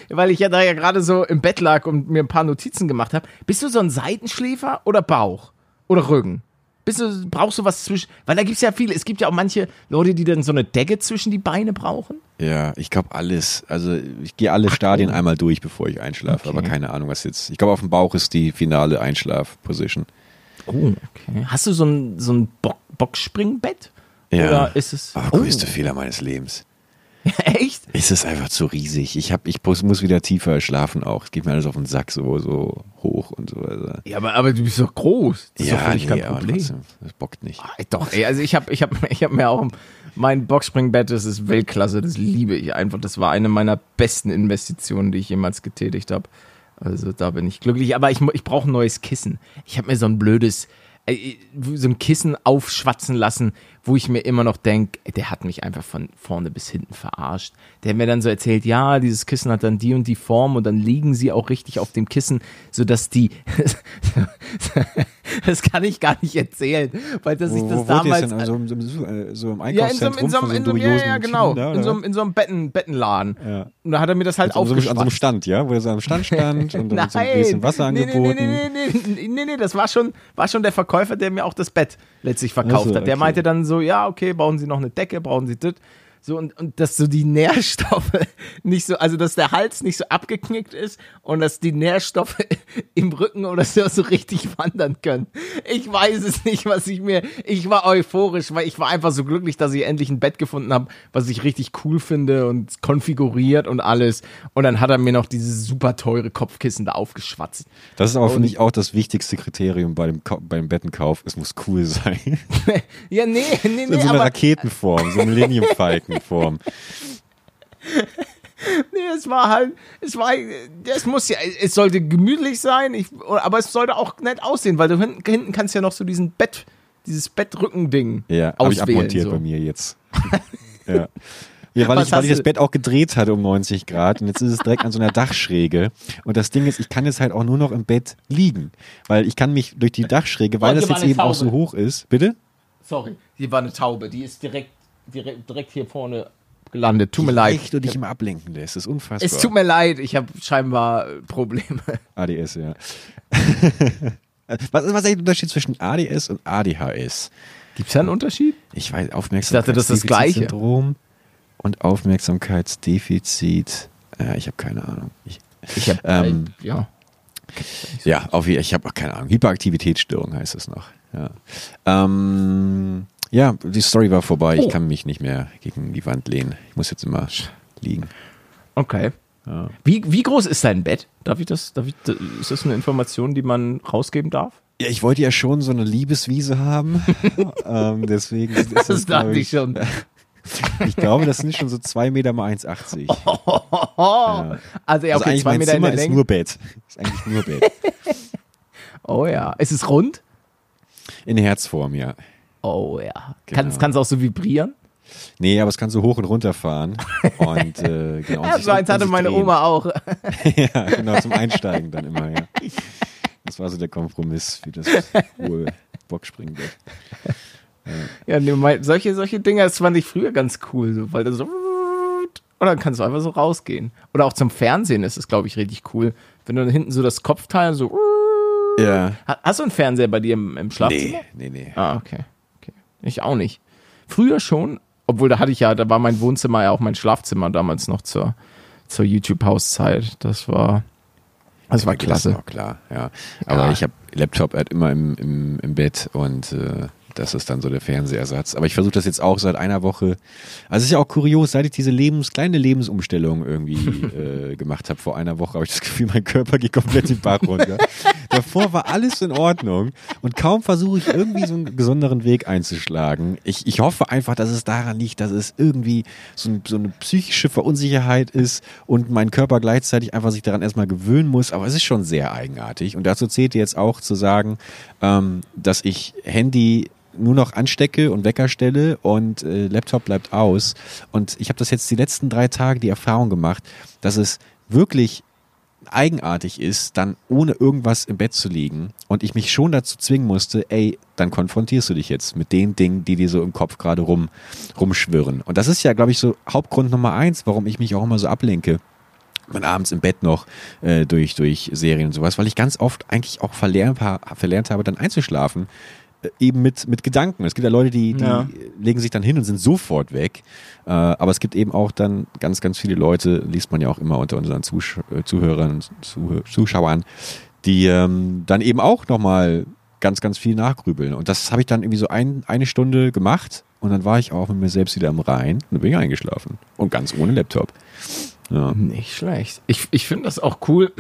weil ich ja da ja gerade so im Bett lag und mir ein paar Notizen gemacht habe. Bist du so ein Seitenschläfer oder Bauch? Oder Rücken? Bist du, brauchst du was zwischen. Weil da gibt es ja viele. Es gibt ja auch manche Leute, die dann so eine Decke zwischen die Beine brauchen. Ja, ich glaube alles. Also ich gehe alle Stadien einmal durch, bevor ich einschlafe, Okay. aber keine Ahnung, was jetzt. Ich glaube, auf dem Bauch ist die finale Einschlaf-Position. Oh, okay. Hast du so ein, so ein Bock, Boxspringbett? Ja. Oder ist es. Ah, größte Fehler meines Lebens. *laughs* Echt? Es ist einfach zu riesig. Ich, hab, ich muss, wieder tiefer schlafen auch. Es geht mir alles auf den Sack, so, so hoch und so. Also. Ja, aber, aber du bist doch groß. Das ist doch Ja, für dich nee, kein Problem. trotzdem, das bockt nicht. Ah, Doch, ey, also ich habe ich hab, ich hab mir auch mein Boxspringbett, das ist Weltklasse, das liebe ich einfach. Das war eine meiner besten Investitionen, die ich jemals getätigt habe. Also da bin ich glücklich, aber ich, ich brauche ein neues Kissen. Ich habe mir so ein blödes, äh, so ein Kissen aufschwatzen lassen, wo ich mir immer noch denke, der hat mich einfach von vorne bis hinten verarscht. Der hat mir dann so erzählt, ja, dieses Kissen hat dann die und die Form und dann liegen sie auch richtig auf dem Kissen, sodass die, *laughs* das kann ich gar nicht erzählen, weil dass ich das wo damals, denn? Also, im- im- äh, so im ja, in so, einem- Einkaufszentrum in so, in so so, ja, genau. In so, einem- in so einem Betten, Bettenladen. Ja. Und da hat er mir das halt An so, einem- an so einem. Stand, ja? Wo er so am Stand stand und dann Nein, *laughs* so ein bisschen Wasser nee, angeboten. Nee, nee, nee, nee, nee, nee, nee, das war schon, war schon der Verkäufer, der mir auch das Bett letztlich verkauft Ach so, hat. Der meinte dann so, ja, okay, brauchen Sie noch eine Decke, brauchen Sie das. So, und, und dass so die Nährstoffe *laughs* nicht so, also dass der Hals nicht so abgeknickt ist und dass die Nährstoffe *laughs* im Rücken oder so, so richtig *laughs* wandern können. Ich weiß es nicht, was ich mir, ich war euphorisch, weil ich war einfach so glücklich, dass ich endlich ein Bett gefunden habe, was ich richtig cool finde und konfiguriert und alles. Und dann hat er mir noch dieses super teure Kopfkissen da aufgeschwatzt. Das ist aber, finde ich, auch das wichtigste Kriterium bei dem, beim Bettenkauf. Es muss cool sein. Ja, nee, nee, nee, so einer aber Raketenform, so Millennium Falcon Form. nee, es war halt, es war, es muss ja, es sollte gemütlich sein, ich, aber es sollte auch nett aussehen, weil du hinten, hinten kannst ja noch so diesen Bett, dieses Bettrücken-Ding Ja, habe ich auswählen. abmontiert so. bei mir jetzt. *laughs* ja. Ja, weil Was ich, weil ich das Bett auch gedreht hatte um 90 Grad und jetzt ist es direkt an so einer Dachschräge. Und das Ding ist, ich kann jetzt halt auch nur noch im Bett liegen. Weil ich kann mich durch die Dachschräge, weil das jetzt eben auch Taube. so hoch ist. Bitte? Sorry, hier war eine Taube, die ist direkt, direkt, direkt hier vorne gelandet. Tut mir leid. Echt, du dich immer ablenken lässt. Das ist unfassbar. Es tut mir leid, ich habe scheinbar äh, Probleme. *laughs* ADS, ja. *laughs* was, was ist eigentlich der Unterschied zwischen ADS und ADHS? Gibt's da einen Unterschied? Ich weiß, Ich dachte, das ist das Gleiche. Aufmerksamkeitsdefizitsyndrom und Aufmerksamkeitsdefizit. Ja, ich habe keine Ahnung. Ich, Ich habe, Ähm, ja. ja, auf, ich habe auch keine Ahnung. Hyperaktivitätsstörung heißt es noch. Ja. Ähm, ja, die Story war vorbei. Oh. Ich kann mich nicht mehr gegen die Wand lehnen. Ich muss jetzt immer liegen. Okay. Ja. Wie, wie groß ist dein Bett? Darf ich das, darf ich, ist das eine Information, die man rausgeben darf? Ja, ich wollte ja schon so eine Liebeswiese haben. *laughs* ähm, deswegen ist Das das, dachte ich schon. *laughs* Ich glaube, das sind schon so 2 Meter mal 1,80. Oh, Also ja, also okay, eigentlich zwei mein Meter in Zimmer der ist Länge. nur Bett. Ist eigentlich nur Bett. *laughs* Oh ja. Ist es rund? In Herzform, ja. Oh ja. Genau. Kann es auch so vibrieren? Nee, aber es kann so hoch und runter fahren. Und äh, genau. *laughs* Ja, so eins hatte meine drehen. Oma auch. *laughs* ja, genau, zum Einsteigen dann immer, ja. Das war so der Kompromiss für das hohe Bockspringbett. Ja, nee, mein, solche, solche Dinger, das fand ich früher ganz cool, so, weil dann so und dann kannst du einfach so rausgehen. Oder auch zum Fernsehen ist es, glaube ich, richtig cool. Wenn du dann hinten so das Kopfteil so. Ja. Ha- Hast du einen Fernseher bei dir im, im Schlafzimmer? Nee, nee, nee. Ah, okay. Ich auch nicht. Früher schon, obwohl da hatte ich ja, da war mein Wohnzimmer ja auch mein Schlafzimmer damals noch zur, zur YouTube-Hauszeit. Das war, das war Das klasse. noch klar, ja. Aber Ja. ich habe Laptop halt immer im, im, im Bett und äh, das ist dann so der Fernsehersatz. Aber ich versuche das jetzt auch seit einer Woche. Also es ist ja auch kurios, seit ich diese Lebens, kleine Lebensumstellung irgendwie *laughs* äh, gemacht habe vor einer Woche, habe ich das Gefühl, mein Körper geht komplett den Bach runter. *laughs* Davor war alles in Ordnung und kaum versuche ich irgendwie so einen besonderen Weg einzuschlagen. Ich, ich hoffe einfach, dass es daran liegt, dass es irgendwie so, ein, so eine psychische Verunsicherheit ist und mein Körper gleichzeitig einfach sich daran erstmal gewöhnen muss. Aber es ist schon sehr eigenartig. Und dazu zählt jetzt auch zu sagen, ähm, dass ich Handy nur noch anstecke und Wecker stelle und äh, Laptop bleibt aus. Und ich habe das jetzt die letzten drei Tage die Erfahrung gemacht, dass es wirklich eigenartig ist, dann ohne irgendwas im Bett zu liegen und ich mich schon dazu zwingen musste, ey, dann konfrontierst du dich jetzt mit den Dingen, die dir so im Kopf gerade rum, rumschwirren. Und das ist ja, glaube ich, so Hauptgrund Nummer eins, warum ich mich auch immer so ablenke. Man abends im Bett noch äh, durch, durch Serien und sowas, weil ich ganz oft eigentlich auch verlernt, verlernt habe, dann einzuschlafen, eben mit, mit Gedanken. Es gibt ja Leute, die, die Ja. legen sich dann hin und sind sofort weg. Äh, aber es gibt eben auch dann ganz, ganz viele Leute, liest man ja auch immer unter unseren Zusch äh, Zuhörern, Zuh Zuschauern, die ähm, dann eben auch nochmal ganz, ganz viel nachgrübeln. Und das habe ich dann irgendwie so ein, eine Stunde gemacht und dann war ich auch mit mir selbst wieder im Rhein und dann bin ich eingeschlafen. Und ganz ohne Laptop. Ja. Nicht schlecht. Ich, ich finde das auch cool,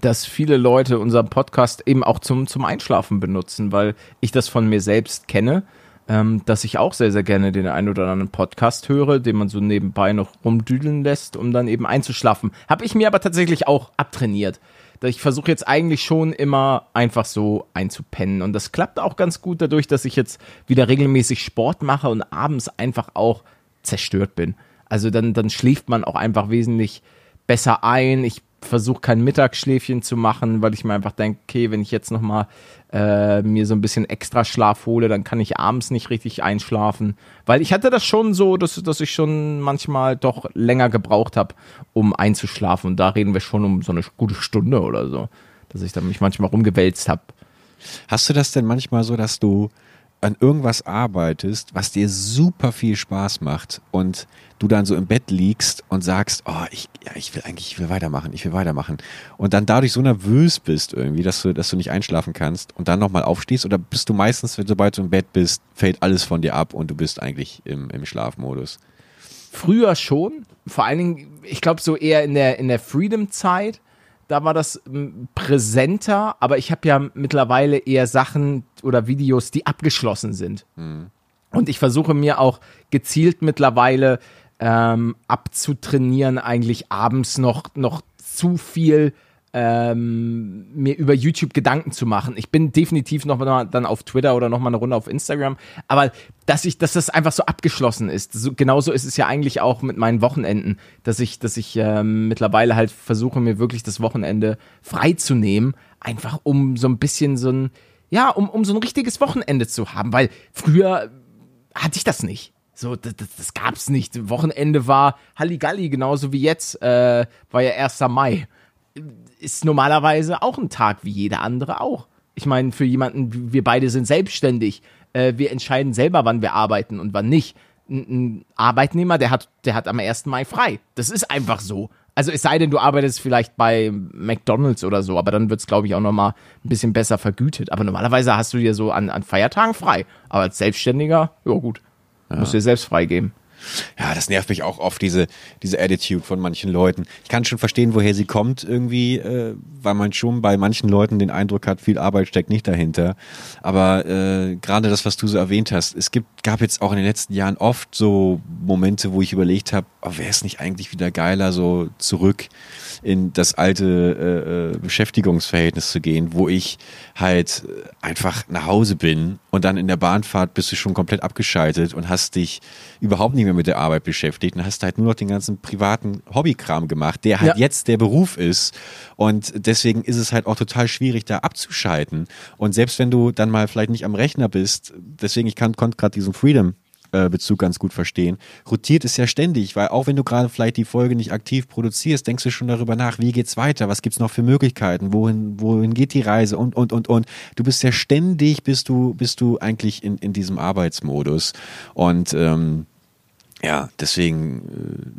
dass viele Leute unseren Podcast eben auch zum, zum Einschlafen benutzen, weil ich das von mir selbst kenne, ähm, dass ich auch sehr, sehr gerne den einen oder anderen Podcast höre, den man so nebenbei noch rumdüdeln lässt, um dann eben einzuschlafen. Habe ich mir aber tatsächlich auch abtrainiert. Ich versuche jetzt eigentlich schon immer einfach so einzupennen. Und das klappt auch ganz gut dadurch, dass ich jetzt wieder regelmäßig Sport mache und abends einfach auch zerstört bin. Also dann, dann schläft man auch einfach wesentlich besser ein. Ich versuche kein Mittagsschläfchen zu machen, weil ich mir einfach denke, okay, wenn ich jetzt nochmal äh, mir so ein bisschen extra Schlaf hole, dann kann ich abends nicht richtig einschlafen. Weil ich hatte das schon so, dass, dass ich schon manchmal doch länger gebraucht habe, um einzuschlafen. Und da reden wir schon um so eine gute Stunde oder so, dass ich dann mich manchmal rumgewälzt habe. Hast du das denn manchmal so, dass du an irgendwas arbeitest, was dir super viel Spaß macht und du dann so im Bett liegst und sagst, oh, ich, ja, ich will eigentlich, ich will weitermachen, ich will weitermachen. Und dann dadurch so nervös bist irgendwie, dass du, dass du nicht einschlafen kannst und dann nochmal aufstehst oder bist du meistens, sobald du im Bett bist, fällt alles von dir ab und du bist eigentlich im, im Schlafmodus? Früher schon, vor allen Dingen, ich glaube so eher in der, in der Freedom-Zeit, da war das präsenter, aber ich habe ja mittlerweile eher Sachen oder Videos, die abgeschlossen sind. Mhm. Und ich versuche mir auch gezielt mittlerweile ähm, abzutrainieren, eigentlich abends noch, noch zu viel ähm, mir über YouTube Gedanken zu machen. Ich bin definitiv noch mal dann auf Twitter oder noch mal eine Runde auf Instagram, aber dass ich, dass das einfach so abgeschlossen ist. So, genauso ist es ja eigentlich auch mit meinen Wochenenden, dass ich, dass ich ähm, mittlerweile halt versuche, mir wirklich das Wochenende freizunehmen, einfach um so ein bisschen so ein, ja, um, um so ein richtiges Wochenende zu haben, weil früher hatte ich das nicht. So, das, das, das gab's nicht. Wochenende war Halligalli, genauso wie jetzt, äh, war ja 1. Mai ist normalerweise auch ein Tag wie jeder andere auch. Ich meine, für jemanden, wir beide sind selbstständig. Äh, wir entscheiden selber, wann wir arbeiten und wann nicht. Ein, ein Arbeitnehmer, der hat, der hat am 1. Mai frei. Das ist einfach so. Also es sei denn, du arbeitest vielleicht bei McDonalds oder so, aber dann wird es, glaube ich, auch nochmal ein bisschen besser vergütet. Aber normalerweise hast du dir so an, an Feiertagen frei. Aber als Selbstständiger, ja gut, ja. musst du dir selbst freigeben. Ja, das nervt mich auch oft, diese, diese Attitude von manchen Leuten. Ich kann schon verstehen, woher sie kommt irgendwie, äh, weil man schon bei manchen Leuten den Eindruck hat, viel Arbeit steckt nicht dahinter. Aber äh, gerade das, was du so erwähnt hast, es gibt, gab jetzt auch in den letzten Jahren oft so Momente, wo ich überlegt habe, oh, wäre es nicht eigentlich wieder geiler, so zurück in das alte äh, äh, Beschäftigungsverhältnis zu gehen, wo ich halt einfach nach Hause bin und dann in der Bahnfahrt bist du schon komplett abgeschaltet und hast dich überhaupt nicht mehr mit der Arbeit beschäftigt und hast halt nur noch den ganzen privaten Hobbykram gemacht, der halt ja. jetzt der Beruf ist und deswegen ist es halt auch total schwierig, da abzuschalten und selbst wenn du dann mal vielleicht nicht am Rechner bist, deswegen ich kann, konnte gerade diesen Freedom Bezug ganz gut verstehen. Rotiert es ja ständig, weil auch wenn du gerade vielleicht die Folge nicht aktiv produzierst, denkst du schon darüber nach, wie geht's weiter, was gibt's noch für Möglichkeiten, wohin, wohin geht die Reise und, und, und, und. Du bist ja ständig, bist du, bist du eigentlich in, in diesem Arbeitsmodus. Und ähm, ja, deswegen.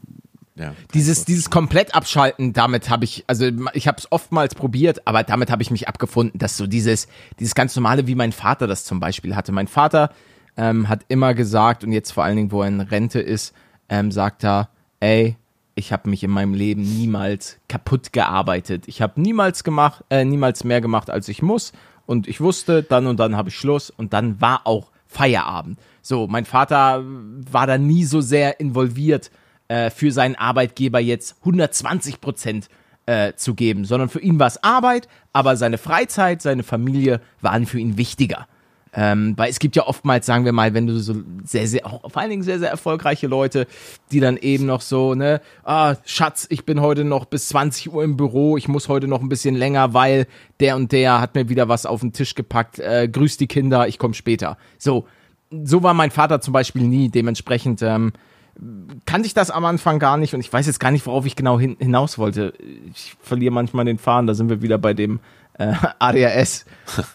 Äh, ja, dieses, dieses komplett abschalten, damit habe ich, also ich habe es oftmals probiert, aber damit habe ich mich abgefunden, dass so dieses, dieses ganz normale, wie mein Vater das zum Beispiel hatte. Mein Vater ähm, hat immer gesagt, und jetzt vor allen Dingen, wo er in Rente ist, ähm, sagt er, ey, ich habe mich in meinem Leben niemals kaputt gearbeitet. Ich habe niemals gemacht, äh, niemals mehr gemacht, als ich muss. Und ich wusste, dann und dann habe ich Schluss und dann war auch Feierabend. So, mein Vater war da nie so sehr involviert, äh, für seinen Arbeitgeber jetzt 120 Prozent äh, zu geben, sondern für ihn war es Arbeit, aber seine Freizeit, seine Familie waren für ihn wichtiger. Ähm, weil es gibt ja oftmals, sagen wir mal, wenn du so sehr, sehr, auch vor allen Dingen sehr, sehr erfolgreiche Leute, die dann eben noch so, ne, ah, Schatz, ich bin heute noch bis 20 Uhr im Büro, ich muss heute noch ein bisschen länger, weil der und der hat mir wieder was auf den Tisch gepackt, äh, grüß die Kinder, ich komme später. So, so war mein Vater zum Beispiel nie, dementsprechend, ähm, kannte ich das am Anfang gar nicht und ich weiß jetzt gar nicht, worauf ich genau hin, hinaus wollte. Ich verliere manchmal den Faden, da sind wir wieder bei dem äh, *laughs* ADHS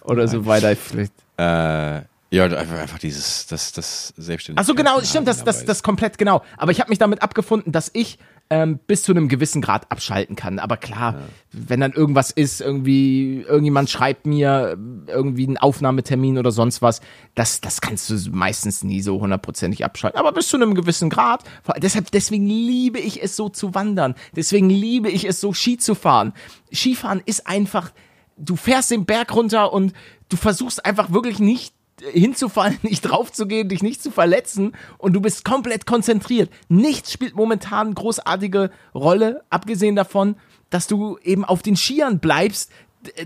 oder so weiter. Vielleicht äh, ja, einfach dieses, das, das Selbstständigkeit. Ach so, genau, stimmt, das, das, das komplett genau. Aber ich habe mich damit abgefunden, dass ich ähm, bis zu einem gewissen Grad abschalten kann. Aber klar, ja. wenn dann irgendwas ist, irgendwie, irgendjemand schreibt mir irgendwie einen Aufnahmetermin oder sonst was, das, das kannst du meistens nie so hundertprozentig abschalten. Aber bis zu einem gewissen Grad. Deshalb, deswegen liebe ich es so zu wandern. Deswegen liebe ich es so Ski zu fahren. Skifahren ist einfach, du fährst den Berg runter und du versuchst einfach wirklich nicht hinzufallen, *laughs* nicht draufzugehen, dich nicht zu verletzen und du bist komplett konzentriert. Nichts spielt momentan großartige Rolle, abgesehen davon, dass du eben auf den Skiern bleibst,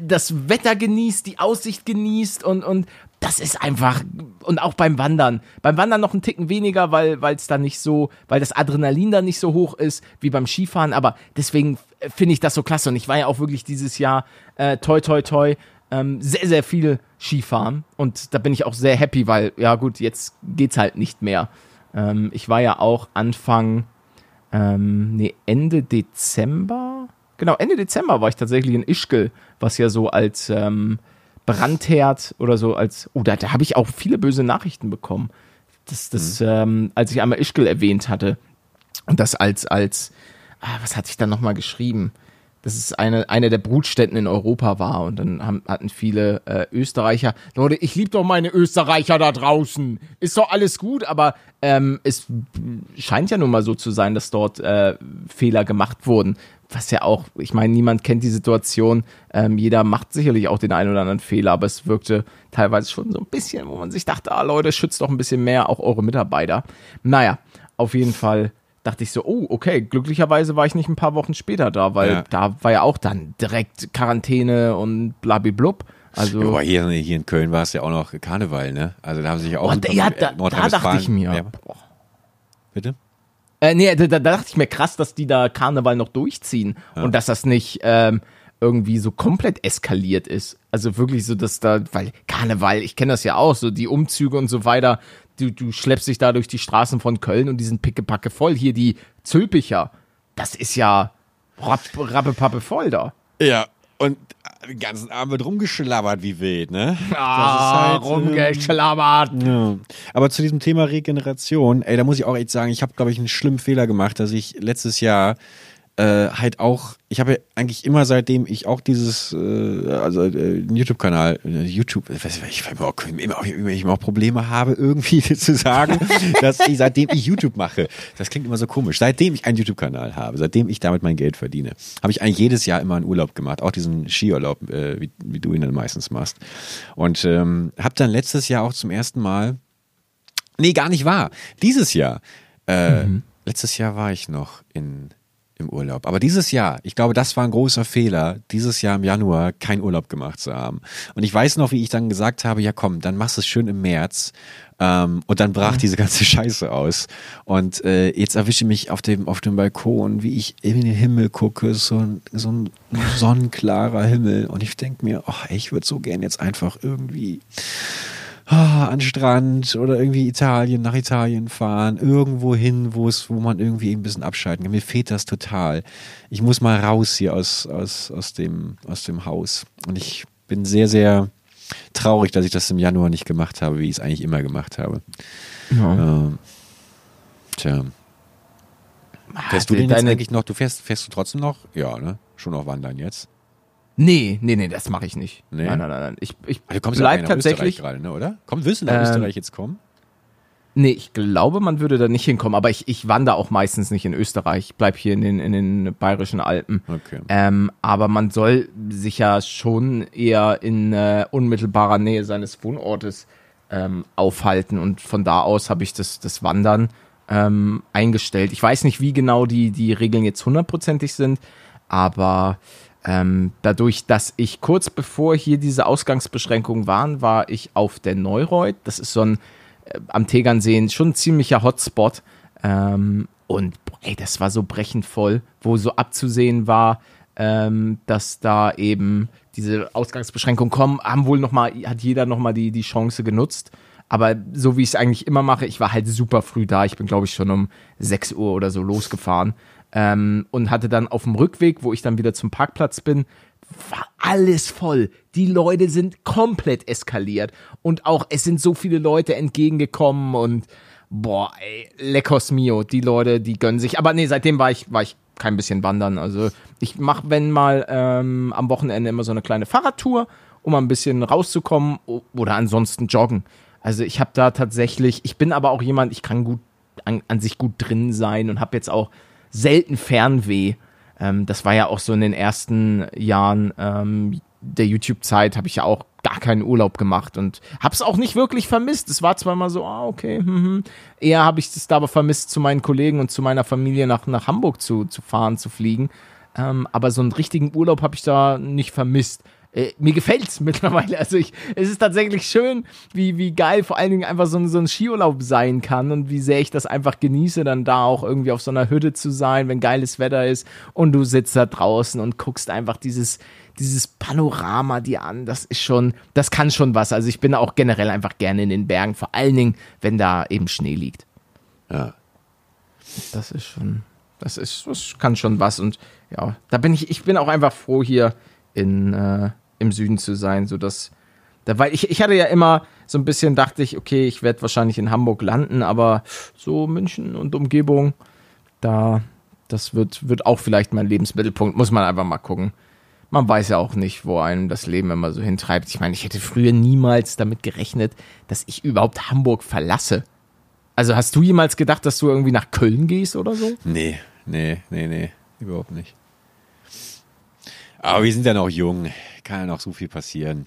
das Wetter genießt, die Aussicht genießt und, und das ist einfach, und auch beim Wandern. Beim Wandern noch einen Ticken weniger, weil es da nicht so, weil das Adrenalin da nicht so hoch ist wie beim Skifahren, aber deswegen finde ich das so klasse und ich war ja auch wirklich dieses Jahr äh, toi toi toi ähm, sehr, sehr viel Skifahren. Und da bin ich auch sehr happy, weil, ja gut, jetzt geht's halt nicht mehr. Ähm, ich war ja auch Anfang, ähm, nee, Ende Dezember. Genau, Ende Dezember war ich tatsächlich in Ischgl, was ja so als ähm, Brandherd oder so als, oh, da, da habe ich auch viele böse Nachrichten bekommen. Das, das, mhm. ähm, als ich einmal Ischgl erwähnt hatte. Und das als, als, ah, was hatte ich dann nochmal geschrieben? Dass es eine, eine der Brutstätten in Europa war. Und dann haben, hatten viele äh, Österreicher, Leute, ich liebe doch meine Österreicher da draußen. Ist doch alles gut, aber ähm, es scheint ja nun mal so zu sein, dass dort äh, Fehler gemacht wurden. Was ja auch, ich meine, niemand kennt die Situation. Ähm, jeder macht sicherlich auch den einen oder anderen Fehler, aber es wirkte teilweise schon so ein bisschen, wo man sich dachte, ah Leute, schützt doch ein bisschen mehr auch eure Mitarbeiter. Naja, auf jeden Fall dachte ich so, oh, okay, glücklicherweise war ich nicht ein paar Wochen später da, weil ja. da war ja auch dann direkt Quarantäne und blabiblub. Also, aber hier, hier in Köln war es ja auch noch Karneval, ne? Also da haben sich ja auch oh, ja, da, da dachte ich mir. Ja. Bitte? Äh, nee, da, da, dachte ich mir krass, dass die da Karneval noch durchziehen ja. und dass das nicht ähm, irgendwie so komplett eskaliert ist. Also wirklich so, dass da, weil Karneval, ich kenne das ja auch, so die Umzüge und so weiter, du, du schleppst dich da durch die Straßen von Köln und die sind pickepacke voll. Hier die Zülpicher, das ist ja rappepappe voll da. Ja, und den ganzen Abend wird rumgeschlabbert wie wild, ne? Ah, halt, rumgeschlabbert. Ja. Aber zu diesem Thema Regeneration, ey, da muss ich auch echt sagen, ich habe, glaube ich, einen schlimmen Fehler gemacht, dass ich letztes Jahr äh, halt auch, ich habe eigentlich immer seitdem ich auch dieses, äh, also äh, YouTube-Kanal, äh, YouTube, ich, weiß, ich, immer, auch, immer, immer, immer auch Probleme habe, *laughs* irgendwie zu sagen, dass ich seitdem ich YouTube mache, das klingt immer so komisch, seitdem ich einen YouTube-Kanal habe, seitdem ich damit mein Geld verdiene, habe ich eigentlich jedes Jahr immer einen Urlaub gemacht, auch diesen Skiurlaub, äh, wie, wie du ihn dann meistens machst. Und ähm, habe dann letztes Jahr auch zum ersten Mal, nee, gar nicht wahr, dieses Jahr, äh, mhm. letztes Jahr war ich noch in im Urlaub. Aber dieses Jahr, ich glaube, das war ein großer Fehler, dieses Jahr im Januar keinen Urlaub gemacht zu haben. Und ich weiß noch, wie ich dann gesagt habe, ja komm, dann machst du es schön im März. Ähm, und dann brach mhm. diese ganze *laughs* Scheiße aus. Und äh, jetzt erwische ich mich auf dem, auf dem Balkon, wie ich in den Himmel gucke, so ein, so ein *laughs* sonnenklarer Himmel. Und ich denke mir, oh, ich würde so gern jetzt einfach irgendwie ah, an Strand oder irgendwie Italien, nach Italien fahren, irgendwo hin, wo es, wo man irgendwie ein bisschen abschalten kann. Mir fehlt das total. Ich muss mal raus hier aus, aus, aus, dem, aus dem Haus. Und ich bin sehr, sehr traurig, dass ich das im Januar nicht gemacht habe, wie ich es eigentlich immer gemacht habe. Ja. Ähm, tja. Fährst du denn jetzt eigentlich noch, du fährst, fährst du trotzdem noch? Ja, ne? Schon noch wandern jetzt? Nee, nee, nee, das mache ich nicht. Nee? Nein, nein, nein, nein. Ich, ich also kommst bleib tatsächlich gerade, ne, oder? Komm, willst du nach ähm, Österreich jetzt kommen? Nee, ich glaube, man würde da nicht hinkommen, aber ich, ich wandere auch meistens nicht in Österreich. Ich bleib hier in den, in den bayerischen Alpen. Okay. Ähm, aber man soll sich ja schon eher in äh, unmittelbarer Nähe seines Wohnortes ähm, aufhalten und von da aus habe ich das, das Wandern ähm, eingestellt. Ich weiß nicht, wie genau die, die Regeln jetzt hundertprozentig sind, aber ähm, dadurch, dass ich kurz bevor hier diese Ausgangsbeschränkungen waren, war ich auf der Neureuth. Das ist so ein äh, am Tegernsee schon ein ziemlicher Hotspot. Ähm, und ey, das war so brechend voll, wo so abzusehen war, ähm, dass da eben diese Ausgangsbeschränkungen kommen, haben wohl noch mal, hat jeder noch mal die, die Chance genutzt. Aber so wie ich es eigentlich immer mache, ich war halt super früh da. Ich bin, glaube ich, schon um 6 Uhr oder so losgefahren. Ähm, und hatte dann auf dem Rückweg, wo ich dann wieder zum Parkplatz bin, war alles voll. Die Leute sind komplett eskaliert. Und auch es sind so viele Leute entgegengekommen und boah, ey, leckos mio, die Leute, die gönnen sich. Aber nee, seitdem war ich, war ich kein bisschen wandern. Also ich mache, wenn mal ähm, am Wochenende immer so eine kleine Fahrradtour, um ein bisschen rauszukommen oder ansonsten joggen. Also ich habe da tatsächlich, ich bin aber auch jemand, ich kann gut an, an sich gut drin sein und habe jetzt auch selten Fernweh. Ähm, das war ja auch so in den ersten Jahren ähm, der YouTube-Zeit, habe ich ja auch gar keinen Urlaub gemacht und habe es auch nicht wirklich vermisst. Es war zwar mal so, ah, okay, hm, hm. eher habe ich es da aber vermisst, zu meinen Kollegen und zu meiner Familie nach, nach Hamburg zu, zu fahren, zu fliegen. Ähm, aber so einen richtigen Urlaub habe ich da nicht vermisst äh, mir gefällt's *laughs* mittlerweile. Also ich, es ist tatsächlich schön, wie, wie geil vor allen Dingen einfach so ein, so ein Skiurlaub sein kann und wie sehr ich das einfach genieße, dann da auch irgendwie auf so einer Hütte zu sein, wenn geiles Wetter ist und du sitzt da draußen und guckst einfach dieses, dieses Panorama dir an. Das ist schon, das kann schon was. Also ich bin auch generell einfach gerne in den Bergen, vor allen Dingen, wenn da eben Schnee liegt. Ja. Das ist schon, das ist, das kann schon was und ja, da bin ich, ich bin auch einfach froh hier in, äh, im Süden zu sein, sodass. Da, weil ich, ich hatte ja immer so ein bisschen, dachte ich, okay, ich werde wahrscheinlich in Hamburg landen, aber so München und Umgebung, da, das wird, wird auch vielleicht mein Lebensmittelpunkt, muss man einfach mal gucken. Man weiß ja auch nicht, wo einem das Leben immer so hintreibt. Ich meine, ich hätte früher niemals damit gerechnet, dass ich überhaupt Hamburg verlasse. Also hast du jemals gedacht, dass du irgendwie nach Köln gehst oder so? Nee, nee, nee, nee, überhaupt nicht. Aber wir sind ja noch jung kann ja noch so viel passieren.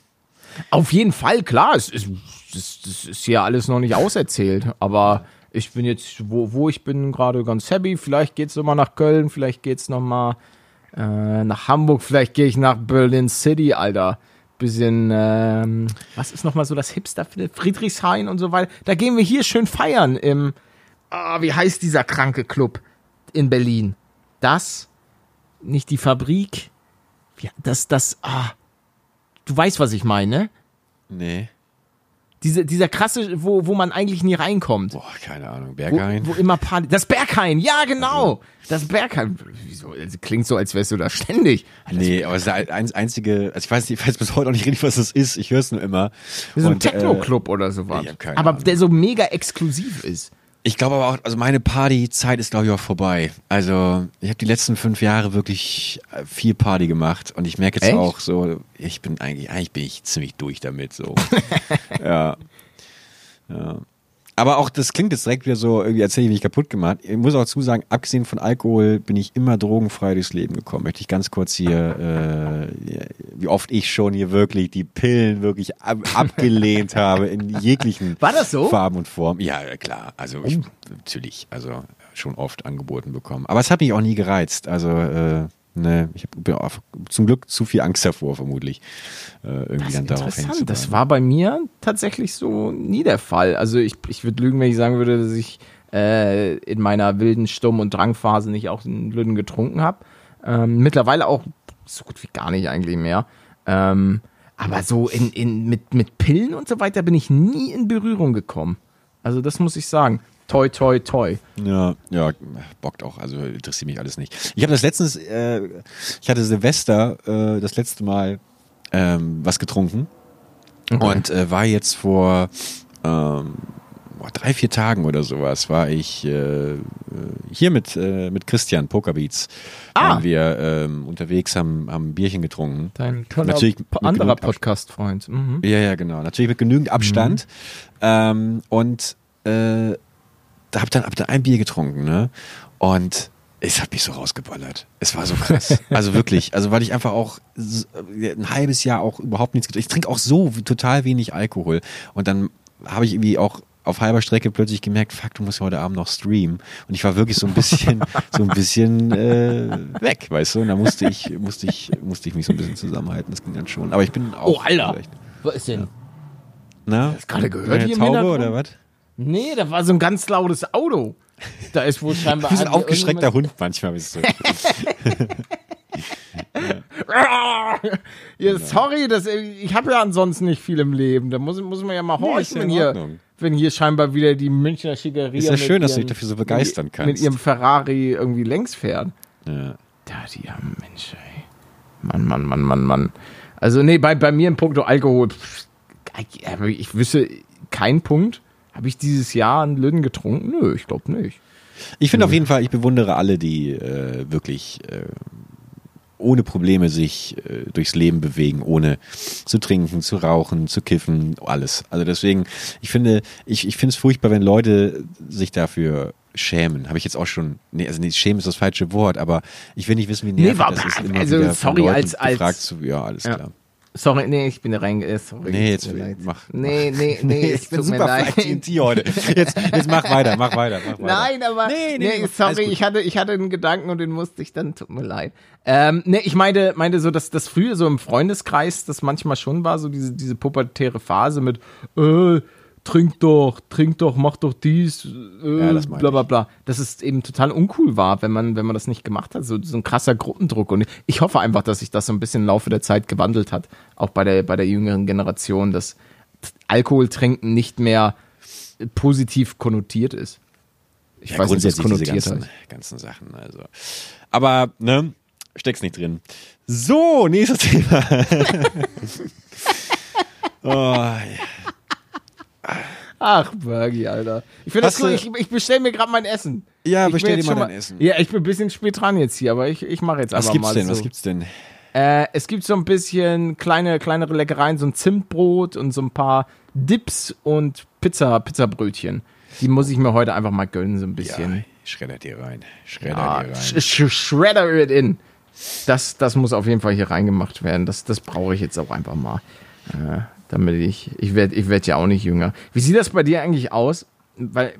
Auf jeden Fall, klar. Es ist, es ist hier alles noch nicht auserzählt. Aber ich bin jetzt, wo, wo ich bin, gerade ganz happy. Vielleicht geht es nochmal nach Köln, vielleicht geht es nochmal äh, nach Hamburg, vielleicht gehe ich nach Berlin City, Alter. Bisschen, ähm, was ist nochmal so das Hipster? Friedrichshain und so weiter. Da gehen wir hier schön feiern im, ah, wie heißt dieser kranke Club in Berlin? Das, nicht die Fabrik, ja, das, das, ah, Du weißt, was ich meine? Nee. Diese, dieser krasse, wo, wo man eigentlich nie reinkommt. Boah, keine Ahnung. Berghain? Wo, wo immer Party. Das Berghain, ja, genau. Das Berghain. Wieso? Das klingt so, als wärst du da ständig. Das nee, aber es ist der einzige, also ich weiß, nicht, ich weiß bis heute auch nicht richtig, was das ist. Ich höre es nur immer. So ein Techno-Club äh, oder sowas. Aber Ahnung. der so mega exklusiv ist. Ich glaube aber auch, also meine Partyzeit ist glaube ich auch vorbei. Also ich habe die letzten fünf Jahre wirklich äh, viel Party gemacht und ich merke jetzt Echt? auch so, ich bin eigentlich, eigentlich bin ich ziemlich durch damit so. *laughs* ja. ja. Aber auch, das klingt jetzt direkt wieder so, irgendwie erzähle ich mich kaputt gemacht. Ich muss auch dazu sagen, abgesehen von Alkohol bin ich immer drogenfrei durchs Leben gekommen. Möchte ich ganz kurz hier, äh, wie oft ich schon hier wirklich die Pillen wirklich ab *laughs* abgelehnt habe in jeglichen so? Farben und Formen. Ja, klar. Also ich, natürlich, also schon oft angeboten bekommen. Aber es hat mich auch nie gereizt. Also äh, Ne, ich habe zum Glück zu viel Angst davor, vermutlich. Äh, irgendwie dann darauf Interessant. Das war bei mir tatsächlich so nie der Fall. Also ich, ich würde lügen, wenn ich sagen würde, dass ich äh, in meiner wilden Sturm- und Drangphase nicht auch den Blöden getrunken habe. Ähm, mittlerweile auch so gut wie gar nicht eigentlich mehr. Ähm, aber so in, in, mit, mit Pillen und so weiter bin ich nie in Berührung gekommen. Also das muss ich sagen. Toi, toi, toi. Ja, ja, bockt auch. Also interessiert mich alles nicht. Ich habe das letztens, äh, ich hatte Silvester äh, das letzte Mal ähm, was getrunken okay. und äh, war jetzt vor ähm, drei, vier Tagen oder sowas, war ich äh, hier mit, äh, mit Christian Pokerbeats. Ah. Waren wir ähm, unterwegs, haben, haben ein Bierchen getrunken. Dein toller Natürlich anderer Podcast-Freund. Mhm. Ja, ja, genau. Natürlich mit genügend Abstand. Mhm. Ähm, und äh, hab dann, hab dann ein Bier getrunken, ne? Und es hat mich so rausgeballert. Es war so krass. *laughs* Also wirklich, also weil ich einfach auch ein halbes Jahr auch überhaupt nichts getrunken. Ich trinke auch so total wenig Alkohol. Und dann habe ich irgendwie auch auf halber Strecke plötzlich gemerkt, fuck, du musst ja heute Abend noch streamen. Und ich war wirklich so ein bisschen, *laughs* so ein bisschen äh, weg, weißt du? Und da musste ich, musste ich, musste ich mich so ein bisschen zusammenhalten. Das ging dann schon. Aber ich bin auch. Oh, Alter! Was ist denn? Ja. Na? Hast gerade gehört hier Taube oder was? Nee, da war so ein ganz lautes Auto. Da ist wohl *laughs* scheinbar. Ein aufgeschreckter Hund manchmal bist du. *laughs* ja, sorry, das, ich habe ja ansonsten nicht viel im Leben. Da muss, muss man ja mal horchen, wenn, hier, wenn hier scheinbar wieder die Münchner Schickeria. Ist ja schön, ihren, dass du dich dafür so begeistern kannst. Mit ihrem Ferrari irgendwie längs fährt. Ja. Da, die haben Mensch, ey. Mann, Mann, Mann, Mann, Mann. Also, nee, bei, bei mir im Punkt Alkohol, pff, ich wüsste keinen Punkt Habe ich dieses Jahr einen Lüden getrunken? Nö, ich glaube nicht. Ich finde auf jeden Fall, ich bewundere alle, die äh, wirklich äh, ohne Probleme sich äh, durchs Leben bewegen, ohne zu trinken, zu rauchen, zu kiffen, alles. Also deswegen, ich finde, ich, ich finde es furchtbar, wenn Leute sich dafür schämen. Habe ich jetzt auch schon, nee, also nee, schämen ist das falsche Wort, aber ich will nicht wissen, wie nervig Nee, war- das ist, immer also sorry, als- als- gefragt zu, ja, alles Ja. klar. Sorry, nee, ich bin da rein. äh, Sorry, Nee, jetzt mir leid. mach. Nee, nee, *laughs* nee, es ich bin tut mir super leid. TNT heute. Jetzt, jetzt mach weiter, mach weiter, mach weiter. Nein, aber Nee, nee, nee, sorry, ich hatte, ich hatte einen Gedanken und den musste ich dann, tut mir leid. Ähm, nee, ich meinte, meinte so, dass das früher so im Freundeskreis das manchmal schon war, so diese, diese pubertäre Phase mit, äh, trink doch, trink doch, mach doch dies, äh, Ja, das bla bla bla. Dass es eben total uncool war, wenn man, wenn man das nicht gemacht hat. So, so ein krasser Gruppendruck. Und ich hoffe einfach, dass sich das so ein bisschen im Laufe der Zeit gewandelt hat. Auch bei der, bei der jüngeren Generation, dass Alkohol trinken nicht mehr positiv konnotiert ist. Ich ja, weiß nicht, was grundsätzlich diese konnotiert ganzen, ganzen Sachen. Also. Aber, ne, steck's nicht drin. So, nächstes Thema. *laughs* oh, ja. Ach, Bergi, Alter. Ich finde das Hast cool. Ich, ich bestelle mir gerade mein Essen. Ja, Ich bestell dir mal dein Essen. Ja, ich bin ein bisschen spät dran jetzt hier, aber ich, ich mache jetzt Was einfach gibt's mal denn? so. Was gibt's denn? Äh, es gibt so ein bisschen kleine, kleinere Leckereien, so ein Zimtbrot und so ein paar Dips und Pizza, Pizzabrötchen. Die muss ich mir heute einfach mal gönnen, so ein Ja, bisschen. schredder dir rein. Schredder Ja, dir sch rein. sch shredder it in. Das, das muss auf jeden Fall hier reingemacht werden. Das, das brauche ich jetzt auch einfach mal. Äh, damit ich, ich werde ich werd ja auch nicht jünger. Wie sieht das bei dir eigentlich aus? Weil,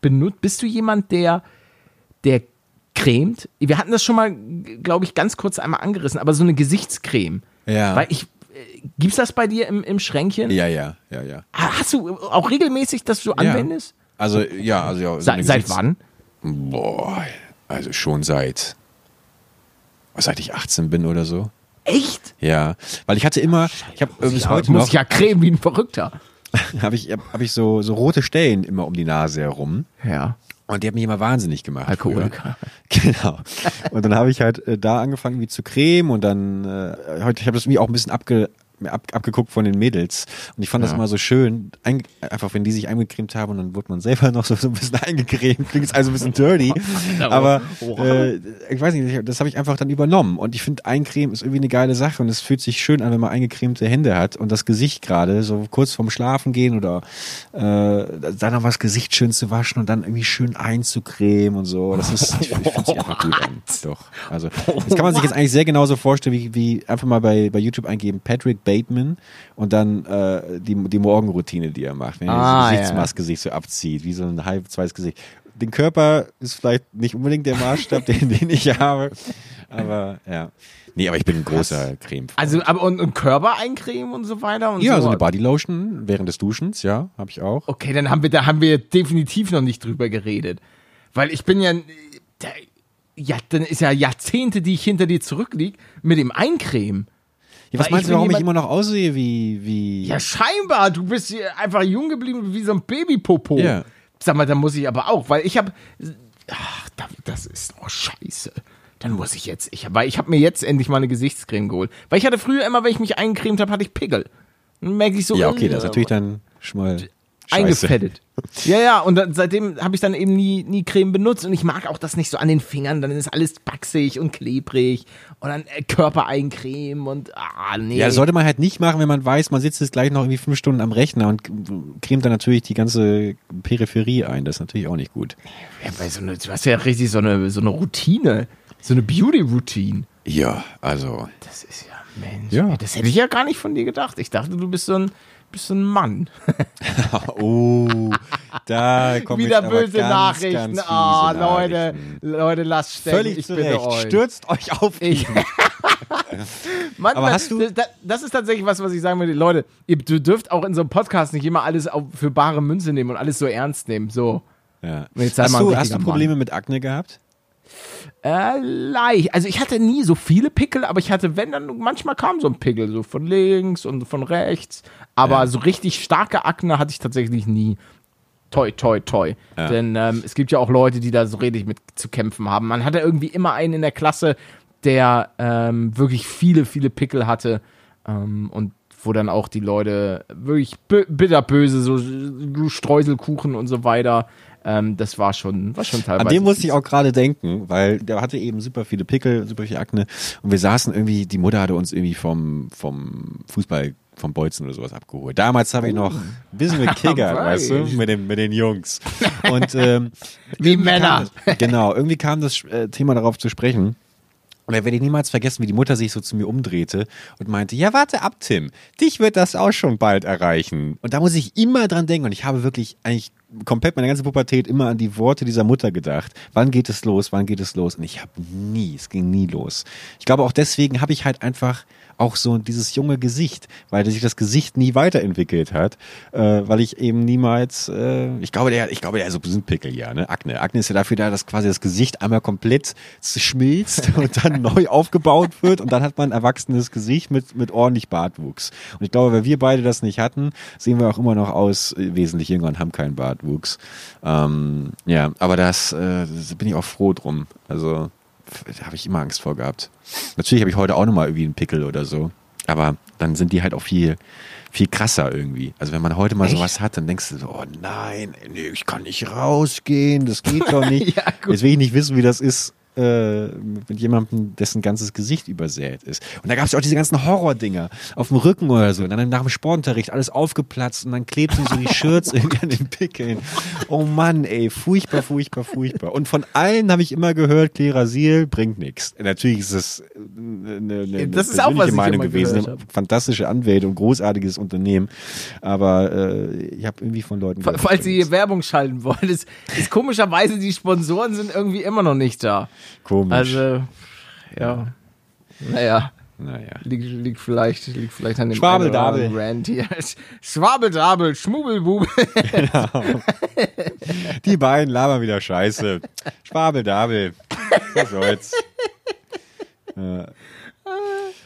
benut, bist du jemand, der, der cremt? Wir hatten das schon mal, glaube ich, ganz kurz einmal angerissen, aber so eine Gesichtscreme. Ja. Weil ich, äh, gibt's das bei dir im, im Schränkchen? Ja, ja, ja, ja. Hast du auch regelmäßig, dass du anwendest? Also, ja, also ja. so seit Gesichts- wann? Boah, also schon seit, seit ich 18 bin oder so. Echt? Ja, weil ich hatte immer, ich habe bis heute muss noch, ich ja cremen wie ein Verrückter. *laughs* habe ich, hab ich so, so rote Stellen immer um die Nase herum. Ja. Und die haben mich immer wahnsinnig gemacht. Alkoholiker. früher. *laughs* Genau. Und dann habe ich halt äh, da angefangen wie zu cremen und dann äh, heute ich habe das irgendwie auch ein bisschen abge ab, abgeguckt von den Mädels. Und ich fand das Ja. immer so schön, ein, einfach wenn die sich eingecremt haben und dann wurde man selber noch so, so ein bisschen *laughs* eingecremt, klingt jetzt also ein bisschen dirty, *laughs* aber äh, ich weiß nicht, das habe ich einfach dann übernommen. Und ich finde Eincremen ist irgendwie eine geile Sache und es fühlt sich schön an, wenn man eingecremte Hände hat und das Gesicht gerade so kurz vorm Schlafen gehen oder äh, dann noch was Gesicht schön zu waschen und dann irgendwie schön einzucremen und so, das ist, ich finde sich einfach gut an, *laughs* doch, also das kann man sich jetzt eigentlich sehr genauso vorstellen, wie, wie einfach mal bei, bei YouTube eingeben, Patrick Bateman und dann äh, die, die Morgenroutine, die er macht, wenn er Ah, die ja. Gesichtsmaske sich so abzieht, wie so ein halb zweites Gesicht. Den Körper ist vielleicht nicht unbedingt der Maßstab, *laughs* den, den ich habe, aber ja. Nee, aber ich bin ein großer creme Also, aber und, und Körper eincremen und so weiter und Ja, so. so eine Bodylotion während des Duschens, ja, habe ich auch. Okay, dann haben wir, da haben wir definitiv noch nicht drüber geredet. Weil ich bin ja, ja, dann ist ja Jahrzehnte, die ich hinter dir zurücklieg, mit dem Eincremen. Ja, was meinst du, warum ich immer noch aussehe wie, wie, Ja, scheinbar. Du bist einfach jung geblieben wie so ein Babypopo. Ja. Sag mal, da muss ich aber auch, weil ich habe, ach, da- das ist oh scheiße. Dann muss ich jetzt, ich, weil ich habe mir jetzt endlich mal eine Gesichtscreme geholt. Weil ich hatte früher immer, wenn ich mich eingecremt habe, hatte ich Pickel. Dann merke ich so, ja, okay, das ist äh, natürlich dann schon mal scheiße. eingefettet. Ja, ja, und dann, seitdem habe ich dann eben nie, nie Creme benutzt und ich mag auch das nicht so an den Fingern, dann ist alles baxig und klebrig und dann äh, Körpereincreme und ah, nee. Ja, das sollte man halt nicht machen, wenn man weiß, man sitzt jetzt gleich noch irgendwie fünf Stunden am Rechner und cremt dann natürlich die ganze Peripherie ein. Das ist natürlich auch nicht gut. ja, weil so eine, du hast ja richtig so eine, so eine Routine, so eine Beauty-Routine. Ja, also. Das ist ja, Mensch, Ja. das hätte ich ja gar nicht von dir gedacht. Ich dachte, du bist so ein, bist ein Mann. *laughs* Oh, da kommen Wieder böse ganz, Nachrichten. Ganz fiese Ah, Leute, Nachrichten. Leute, lasst stecken. Völlig ich zu bitte Recht. euch. Stürzt euch auf Ich. *laughs* Manchmal, Aber hast du- Das, das ist tatsächlich was, was ich sagen würde. Leute, ihr du dürft auch in so einem Podcast nicht immer alles für bare Münze nehmen und alles so ernst nehmen. So. Ja. Hast, du, hast du Mann. Probleme mit Akne gehabt? Äh, leicht. Also ich hatte nie so viele Pickel, aber ich hatte, wenn, dann manchmal kam so ein Pickel, so von links und von rechts. Aber Ja. so richtig starke Akne hatte ich tatsächlich nie. Toi, toi, toi. Ja. Denn ähm, es gibt ja auch Leute, die da so richtig mit zu kämpfen haben. Man hatte irgendwie immer einen in der Klasse, der ähm, wirklich viele, viele Pickel hatte. Ähm, und wo dann auch die Leute wirklich bitterböse, so Streuselkuchen und so weiter. Ähm, das war schon, war schon teilweise. An dem musste ich auch gerade denken, weil der hatte eben super viele Pickel, super viel Akne und wir saßen irgendwie, die Mutter hatte uns irgendwie vom, vom Fußball vom Bolzen oder sowas abgeholt. Damals habe ich noch ein bisschen mit *laughs* Kicker, weißt du, mit, dem, mit den Jungs. Und ähm, *laughs* wie Männer. Das, genau, irgendwie kam das äh, Thema darauf zu sprechen. Und da werde ich niemals vergessen, wie die Mutter sich so zu mir umdrehte und meinte, ja, warte ab, Tim, dich wird das auch schon bald erreichen. Und da muss ich immer dran denken und ich habe wirklich eigentlich komplett meine ganze Pubertät immer an die Worte dieser Mutter gedacht. Wann geht es los? Wann geht es los? Und ich habe nie, es ging nie los. Ich glaube auch deswegen habe ich halt einfach auch so dieses junge Gesicht, weil sich das Gesicht nie weiterentwickelt hat, äh, weil ich eben niemals, äh, ich glaube, der, ich glaube, der ist so sind Pickel, ja, ne? Akne. Akne ist ja dafür da, dass quasi das Gesicht einmal komplett schmilzt *laughs* und dann neu aufgebaut wird und dann hat man ein erwachsenes Gesicht mit, mit ordentlich Bartwuchs. Und ich glaube, weil wir beide das nicht hatten, sehen wir auch immer noch aus äh, wesentlich jünger und haben keinen Bartwuchs. Ähm, ja, aber das, äh, das bin ich auch froh drum. Also, da habe ich immer Angst vor gehabt. Natürlich habe ich heute auch nochmal irgendwie einen Pickel oder so. Aber dann sind die halt auch viel, viel krasser irgendwie. Also wenn man heute mal Echt? sowas hat, dann denkst du so, oh nein, nee, ich kann nicht rausgehen, das geht doch nicht. *laughs* ja, Jetzt will ich nicht wissen, wie das ist, äh, mit jemandem, dessen ganzes Gesicht übersät ist. Und da gab es ja auch diese ganzen Horrordinger auf dem Rücken oder so. Und dann nach dem Sportunterricht alles aufgeplatzt und dann klebten so die Shirts *laughs* irgendwie an den Pickeln. Oh Mann, ey, furchtbar, furchtbar, furchtbar. Und von allen habe ich immer gehört, Klerasil bringt nichts. Natürlich ist es eine, eine, eine das ist auch, was ich Meinung gewesen. Eine fantastische Anwälte und großartiges Unternehmen. Aber äh, ich habe irgendwie von Leuten gehört. Falls Sie hier Werbung schalten wollen, ist, ist komischerweise, die Sponsoren sind irgendwie immer noch nicht da. Komisch. Also, ja. Naja. Naja. Liegt, liegt, vielleicht, liegt vielleicht an dem Schwabeldabel. Rand hier. *laughs* Schwabeldabel, Schmubbelbubel. Genau. Die beiden labern wieder Scheiße. Schwabeldabel. Was soll's. Ja.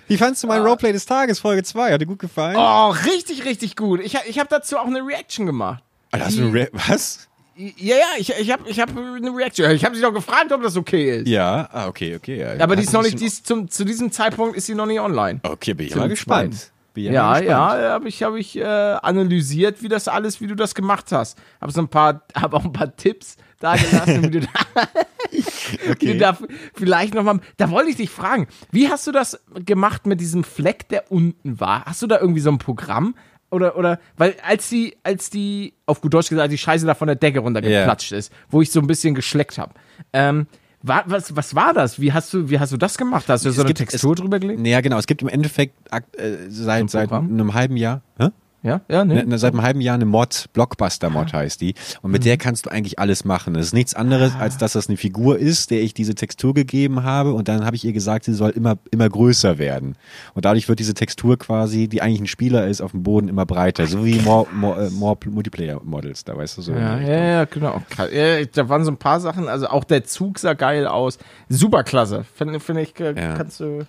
Wie fandst du mein ah. Roleplay des Tages, Folge 2? Hat dir gut gefallen? Oh, richtig, richtig gut. Ich, ich habe dazu auch eine Reaction gemacht. Alter, hast du eine Re Was? Ja, ja, ich, ich habe ich hab eine Reaction. Ich habe sie doch gefragt, ob das okay ist. Ja, ah, okay, okay. Ja. Aber die ist noch nicht, die ist zum, zu diesem Zeitpunkt ist sie noch nicht online. Okay, bin ich mal gespannt. Ja, ja, gespannt. ja habe ich, hab ich äh, analysiert, wie das alles, wie du das gemacht hast. Habe so ein paar, habe auch ein paar Tipps da gelassen, wie du da, *laughs* okay. du da vielleicht nochmal. Da wollte ich dich fragen, wie hast du das gemacht mit diesem Fleck, der unten war? Hast du da irgendwie so ein Programm? Oder, oder, weil als die, als die, auf gut Deutsch gesagt, die Scheiße da von der Decke runtergeklatscht yeah. ist, wo ich so ein bisschen geschleckt habe. Ähm, war, was, was war das? Wie hast du, wie hast du das gemacht? Hast du es so eine gibt, Textur es, drüber gelegt? Naja, genau. Es gibt im Endeffekt äh, seit, seit einem halben Jahr. Hä? Ja, ja, ne? ne seit einem halben Jahr eine Mod, Blockbuster-Mod ah. heißt die. Und mit mhm. der kannst du eigentlich alles machen. Das ist nichts anderes, ah. als dass das eine Figur ist, der ich diese Textur gegeben habe. Und dann habe ich ihr gesagt, sie soll immer, immer größer werden. Und dadurch wird diese Textur quasi, die eigentlich ein Spieler ist, auf dem Boden immer breiter. So wie more, more, more Multiplayer-Models, da weißt du so. Ja, ja, ja, genau. Da waren so ein paar Sachen. Also auch der Zug sah geil aus. Superklasse. Finde find ich, äh, ja. kannst du,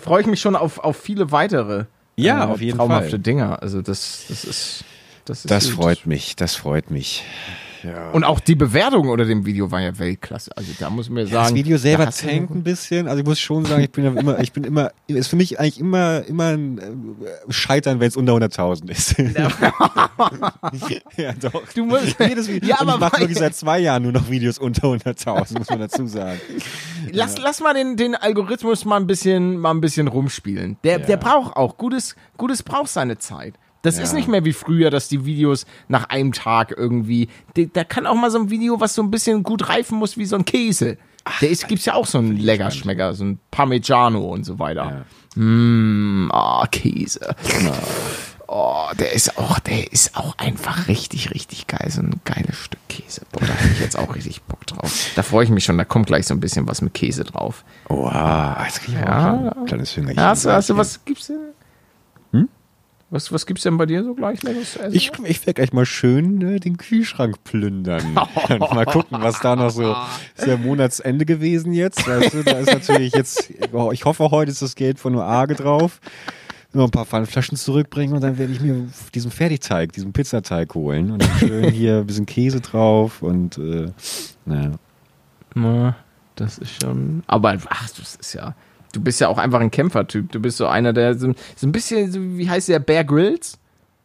freue ich mich schon auf, auf viele weitere. Ja, äh, auf jeden traumhafte Fall. Dinger. Also das, das ist. Das, ist das freut mich, das freut mich. Ja. Und auch die Bewertung unter dem Video war ja Weltklasse. Also da muss man ja sagen. das Video selber tankt ein bisschen. Also ich muss schon sagen, ich bin ja immer, ich bin immer, ist für mich eigentlich immer, immer ein äh, Scheitern, wenn es unter 100.000 ist. *laughs* ja, doch. Du musst, Jedes Video. Ja, aber ich mache wirklich *laughs* seit zwei Jahren nur noch Videos unter 100.000, muss man dazu sagen. Lass, ja. lass mal den, den Algorithmus mal ein bisschen, mal ein bisschen rumspielen. Der, ja. der braucht auch, gutes, gutes braucht seine Zeit. Das ja. ist nicht mehr wie früher, dass die Videos nach einem Tag irgendwie. Da kann auch mal so ein Video, was so ein bisschen gut reifen muss, wie so ein Käse. Ach, der ist, gibt's ja auch so einen Leckerschmecker, so ein Parmigiano und so weiter. Ja. Ah, Käse. Genau. Oh, der ist auch, der ist auch einfach richtig, richtig geil. So ein geiles Stück Käse. Boah, da habe ich jetzt auch richtig Bock drauf. Da freue ich mich schon. Da kommt gleich so ein bisschen was mit Käse drauf. Wow, jetzt krieg ich ja. auch ein kleines Fingerchen. Hast, hast du was gibt's denn? Was, was gibt's denn bei dir so gleich Leckeres zu essen? Ich, ich werde gleich mal schön äh, den Kühlschrank plündern. *laughs* mal gucken, was da noch so. Ist ja Monatsende gewesen jetzt. Weißt du, da ist natürlich jetzt, oh, ich hoffe, heute ist das Geld von nur Arge drauf. Nur ein paar Pfannflaschen zurückbringen und dann werde ich mir diesen Fertigteig, diesen Pizzateig holen und dann schön *laughs* hier ein bisschen Käse drauf und äh, naja. Na, das ist schon. Aber ach, das ist ja Du bist ja auch einfach ein Kämpfertyp. Du bist so einer, der so, so ein bisschen, so, wie heißt der, Bear Grylls?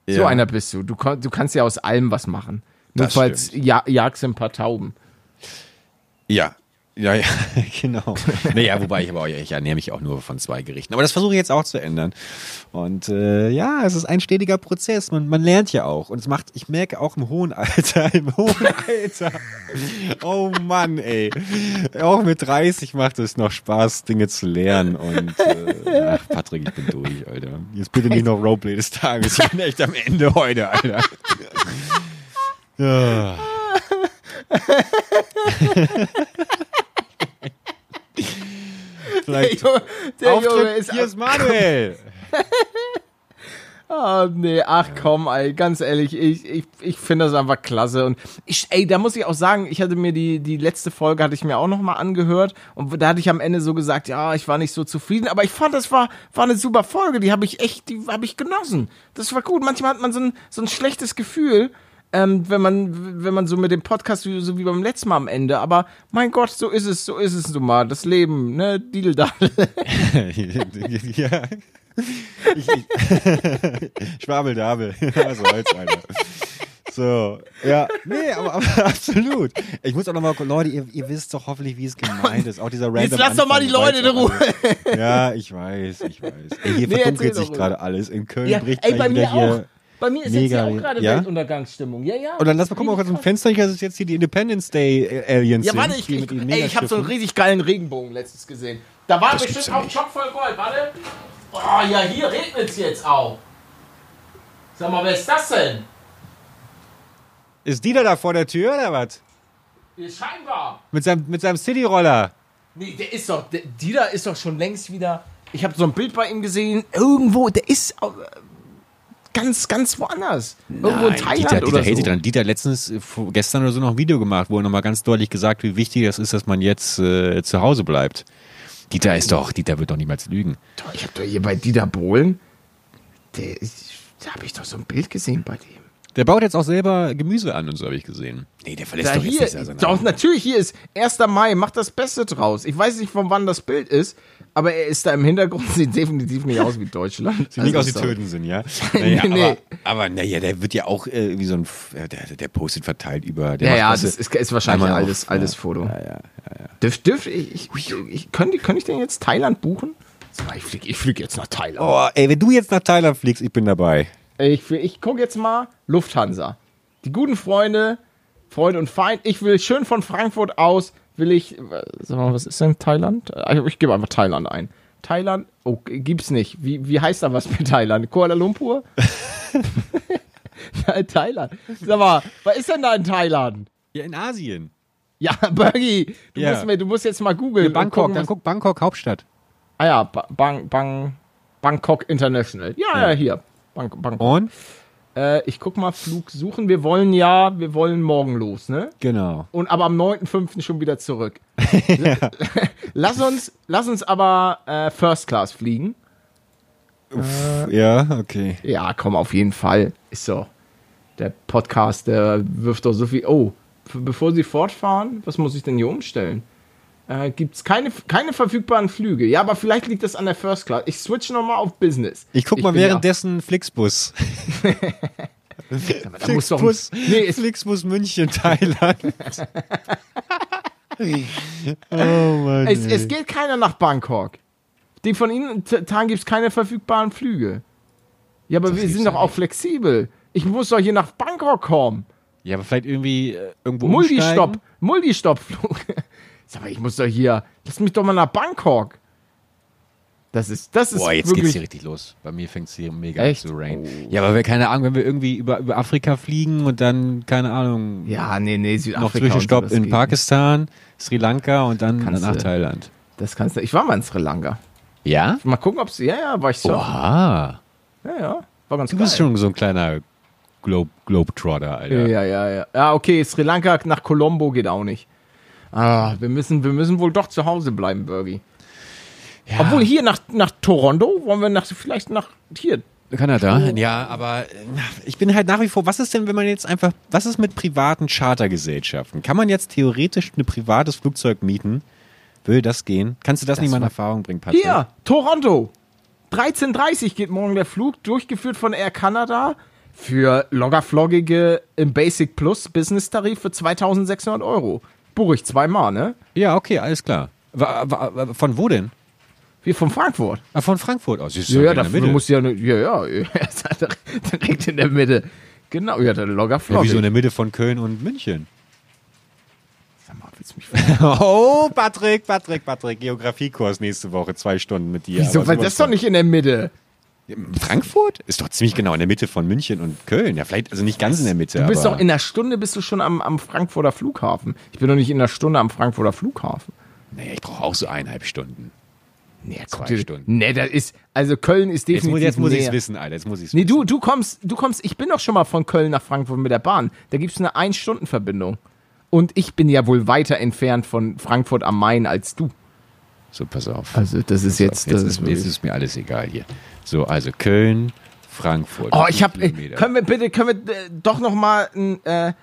So Ja. einer bist du. du. Du kannst ja aus allem was machen. Nur Das falls stimmt. ja, jagst du ein paar Tauben. Ja. Ja, ja, *laughs* genau. Naja, wobei ich aber auch, ich ernähre mich auch nur von zwei Gerichten. Aber das versuche ich jetzt auch zu ändern. Und äh, ja, es ist ein stetiger Prozess. Man, man lernt ja auch. Und es macht, ich merke auch im hohen Alter, *laughs* im hohen Alter. Oh Mann, ey. Auch mit 30 macht es noch Spaß, Dinge zu lernen. Und äh, ach, Patrick, ich bin durch, Alter. Jetzt bitte nicht noch Roleplay des Tages. Ich bin echt am Ende heute, Alter. Ja. *laughs* *laughs* Vielleicht Der Junge Auftritt, ist hier ist Manuel. *laughs* Ah, nee, ach komm, ey, ganz ehrlich, ich, ich, ich finde das einfach klasse. Und ich, ey, da muss ich auch sagen, ich hatte mir die, die letzte Folge, hatte ich mir auch nochmal angehört. Und da hatte ich am Ende so gesagt, ja, ich war nicht so zufrieden. Aber ich fand, das war, war eine super Folge. Die habe ich echt, die habe ich genossen. Das war gut. Manchmal hat man so ein, so ein schlechtes Gefühl, ähm, wenn man, wenn man so mit dem Podcast, wie- so wie beim letzten Mal am Ende. Aber mein Gott, so ist es, so ist es nun mal. Das Leben, ne, Dideldadel. *laughs* ja. Ich, ich, *laughs* Schwabeldabel. *laughs* Was soll's, Alter. So, ja, nee, aber, aber absolut. Ich muss auch nochmal, Leute, ihr, ihr wisst doch hoffentlich, wie es gemeint ist. Auch dieser random Jetzt lass doch mal die Leute in Ruhe. alles- Ja, ich weiß, ich weiß. Ey, hier Nee, verdunkelt sich gerade alles. In Köln Ja, bricht ey, bei mir hier. auch. Bei mir ist mega, jetzt hier auch gerade ja? Weltuntergangsstimmung. Ja, ja. Und dann lass mal gucken, mal kurz im Fenster, nicht, dass es jetzt hier die Independence Day äh, Aliens Ja, warte, ich, ich, ey, ich habe so einen richtig geilen Regenbogen letztens gesehen. Da war Das bestimmt ja auch. Schock voll Gold. Warte. Oh, ja, hier regnet's jetzt auch. Sag mal, wer ist das denn? Ist Dieter da vor der Tür oder was? Hier scheinbar. Mit seinem, mit seinem Cityroller. Nee, der ist doch, der, Dieter ist doch schon längst wieder. Ich habe so ein Bild bei ihm gesehen. Irgendwo, der ist äh, ganz, ganz woanders. Irgendwo in Thailand Dieter, oder Dieter hält so. sich dran. Dieter hat letztens, äh, gestern oder so noch ein Video gemacht, wo er nochmal ganz deutlich gesagt, wie wichtig es ist, dass man jetzt äh, zu Hause bleibt. Dieter ist doch, Dieter wird doch niemals lügen. Doch, Ich habe doch hier bei Dieter Bohlen, der da habe ich doch so ein Bild gesehen bei dem. Der baut jetzt auch selber Gemüse an und so habe ich gesehen. Nee, der verlässt Da doch jetzt hier, nicht seine doch, natürlich, hier ist 1. Mai, macht das Beste draus. Ich weiß nicht, von wann das Bild ist, aber er ist da im Hintergrund, *laughs* sieht definitiv nicht aus wie Deutschland. Sieht nicht aus wie. Töten sind, ja? *laughs* Naja, nee. Aber, aber naja, der wird ja auch äh, wie so ein, der, der postet verteilt über. Der Ja, ja, das ist, ist wahrscheinlich einmal altes, altes ja, Foto. Ja, ja. Dürf, dürf, ich, ich, ich, könnte, könnte ich denn jetzt Thailand buchen? Ich fliege ich flieg jetzt nach Thailand. Oh, ey, wenn du jetzt nach Thailand fliegst, ich bin dabei. Ich, ich gucke jetzt mal Lufthansa. Die guten Freunde, Freund und Feind. Ich will schön von Frankfurt aus, will ich, äh, sag mal, was ist denn Thailand? Äh, Ich gebe einfach Thailand ein. Thailand, oh, gibt's nicht. Wie, wie heißt da was mit Thailand? Kuala Lumpur? *laughs* ja, Thailand. Sag mal, was ist denn da in Thailand? Ja, in Asien. Ja, Bergi, du, Ja. musst, du musst jetzt mal googeln. und Bangkok, gucken, dann guck Bangkok, Hauptstadt. Ah ja, ba Bang, Bang, Bangkok International. Ja, ja, hier. Bang, Bangkok. Und? Äh, ich guck mal, Flug suchen. Wir wollen ja, wir wollen morgen los, ne? Genau. Und aber am 9.5. schon wieder zurück. *laughs* *laughs* lass uns, lass uns aber äh, First Class fliegen. Ja, okay. Ja, komm, auf jeden Fall. Ist so. Der Podcast, der wirft doch so viel. Oh, bevor Sie fortfahren, was muss ich denn hier umstellen? Äh, Gibt es keine, keine verfügbaren Flüge? Ja, aber vielleicht liegt das an der First Class. Ich switch nochmal auf Business. Ich guck mal bin ja- währenddessen Flixbus. *laughs* Da muss doch, Flixbus, nee, es, Flixbus München, Thailand. *laughs* oh Mann. es, es geht keiner nach Bangkok. Die von Ihnen Tagen gibt es keine verfügbaren Flüge. Ja, aber wir gibt's sind doch auch flexibel. Ich muss doch hier nach Bangkok kommen. ja, aber vielleicht irgendwie äh, irgendwo Multistopp. Multistopp-Flug. Sag mal, ich muss doch hier. Lass mich doch mal nach Bangkok. Das ist, das ist Boah, jetzt geht's hier richtig los. Bei mir fängt's hier mega Echt? an zu rain. Oh. Ja, aber wir, keine Ahnung, wenn wir irgendwie über, über Afrika fliegen und dann, keine Ahnung, ja, nee, nee, Südafrika. noch Zwischenstopp so, in geht Pakistan, Sri Lanka und dann Kannst nach du- Thailand. Das kannst du. Ich war mal in Sri Lanka. Ja? Mal gucken, ob es. Ja, ja, war ich so. Oha. Ja, ja. War ganz Du geil. bist schon so ein kleiner Globe, Globetrotter, Alter. Ja, ja, ja. Ja, okay, Sri Lanka nach Colombo geht auch nicht. Ah, wir müssen, wir müssen wohl doch zu Hause bleiben, Bergi. Ja. Obwohl hier nach, nach Toronto wollen wir nach, vielleicht nach hier. Kanada? Ja, aber äh, ich bin halt nach wie vor, was ist denn, wenn man jetzt einfach, was ist mit privaten Chartergesellschaften? Kann man jetzt theoretisch ein privates Flugzeug mieten Würde das gehen? Kannst du das, nicht mal in Erfahrung bringen, Patrick? Hier, Toronto. 13.30 geht morgen der Flug, durchgeführt von Air Canada für loggerfloggige im Basic Plus Business Tarif für 2600 Euro. Ich zweimal, ne? Ja, okay, alles klar. Wa- wa- Von wo denn? Wir von Frankfurt. Ah, von Frankfurt aus. Siehst du, Ja, ja, dafür Mitte. muss ja, ne- ja, ja, *laughs* ja, direkt in der Mitte. Genau, ja, der ja, Loggerflog. wieso in der Mitte von Köln und München? Sag mal, willst du mich verarschen? *laughs* Oh, Patrick, Patrick, Patrick. Geografiekurs nächste Woche, zwei Stunden mit dir. Wieso, Aber weil sowas das ist doch von- nicht in der Mitte. Frankfurt? Ist doch ziemlich genau in der Mitte von München und Köln. Ja, vielleicht, also nicht ganz in der Mitte. Du bist doch in einer Stunde bist du schon am, am Frankfurter Flughafen. Ich bin doch nicht in einer Stunde am Frankfurter Flughafen. Nee, ich brauche auch so eineinhalb Stunden. Nee, Zwei guck dir- Stunden. Nee, das ist, also Köln ist Jetzt muss, definitiv jetzt muss ich es wissen, Alter. Jetzt muss ich es Nee, wissen. du, du kommst, du kommst, ich bin doch schon mal von Köln nach Frankfurt mit der Bahn. Da gibt's eine Ein-Stunden-Verbindung. Und ich bin ja wohl weiter entfernt von Frankfurt am Main als du. So, pass auf. Also, das ist jetzt, jetzt, das ist, ist jetzt ist mir alles egal hier. So, also Köln, Frankfurt. Oh, ich hab, viele äh, können wir bitte, können wir äh, doch noch mal ein, äh,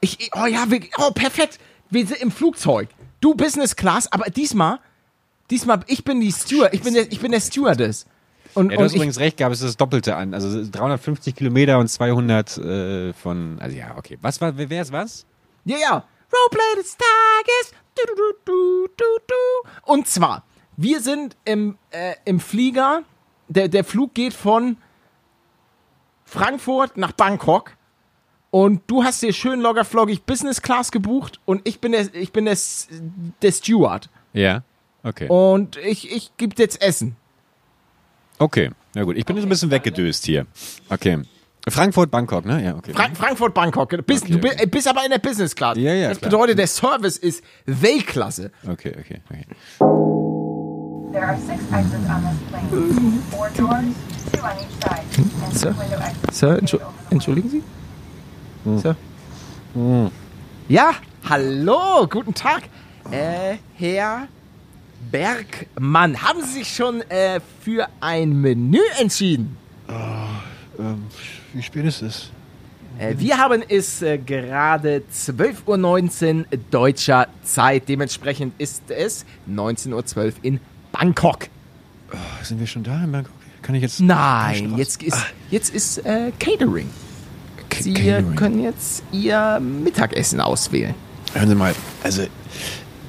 ich, oh ja, wir, oh, perfekt. Wir sind im Flugzeug. Du Business Class, aber diesmal, diesmal, ich bin die Steward, ich bin der, ich bin der Stewardess. Und, Ja, du und hast ich, übrigens recht gehabt, es ist das Doppelte an. Also 350 Kilometer und 200 äh, von, also ja, okay. Was war, wer ist was? Ja, ja. Roleplay des Tages. Du, du, du, du, du, du. Und zwar, wir sind im, äh, im Flieger. Der, der Flug geht von Frankfurt nach Bangkok. Und du hast dir schön loggerfloggig Business Class gebucht und ich bin der, ich bin der, der Steward. Ja, okay. Und ich, ich gebe jetzt Essen. Okay, na gut. Ich bin jetzt ein bisschen weggedöst hier. Okay. Frankfurt, Bangkok, ne? Ja, okay. Fra Frankfurt, Bangkok. Bist, Okay, du bi- okay. bist aber in der Business Class. Ja, ja, Das klar. bedeutet, der Service ist Weltklasse. Okay, okay, okay. There are six exits on this plane. Four doors, two on each side. And Sir? two window exits. Sir, entschu entschuldigen Sie? Sir? Ja, hallo, guten Tag. Äh, Herr Bergmann, haben Sie sich schon äh, für ein Menü entschieden? Ähm, wie spät ist es? Äh, wir haben es äh, gerade 12.19 Uhr deutscher Zeit. Dementsprechend ist es 19.12 Uhr in Bangkok. Sind wir schon da in Bangkok? Kann ich jetzt? Nein, jetzt ist, jetzt ist äh, Catering. K- Sie Catering. können jetzt Ihr Mittagessen auswählen. Hören Sie mal, also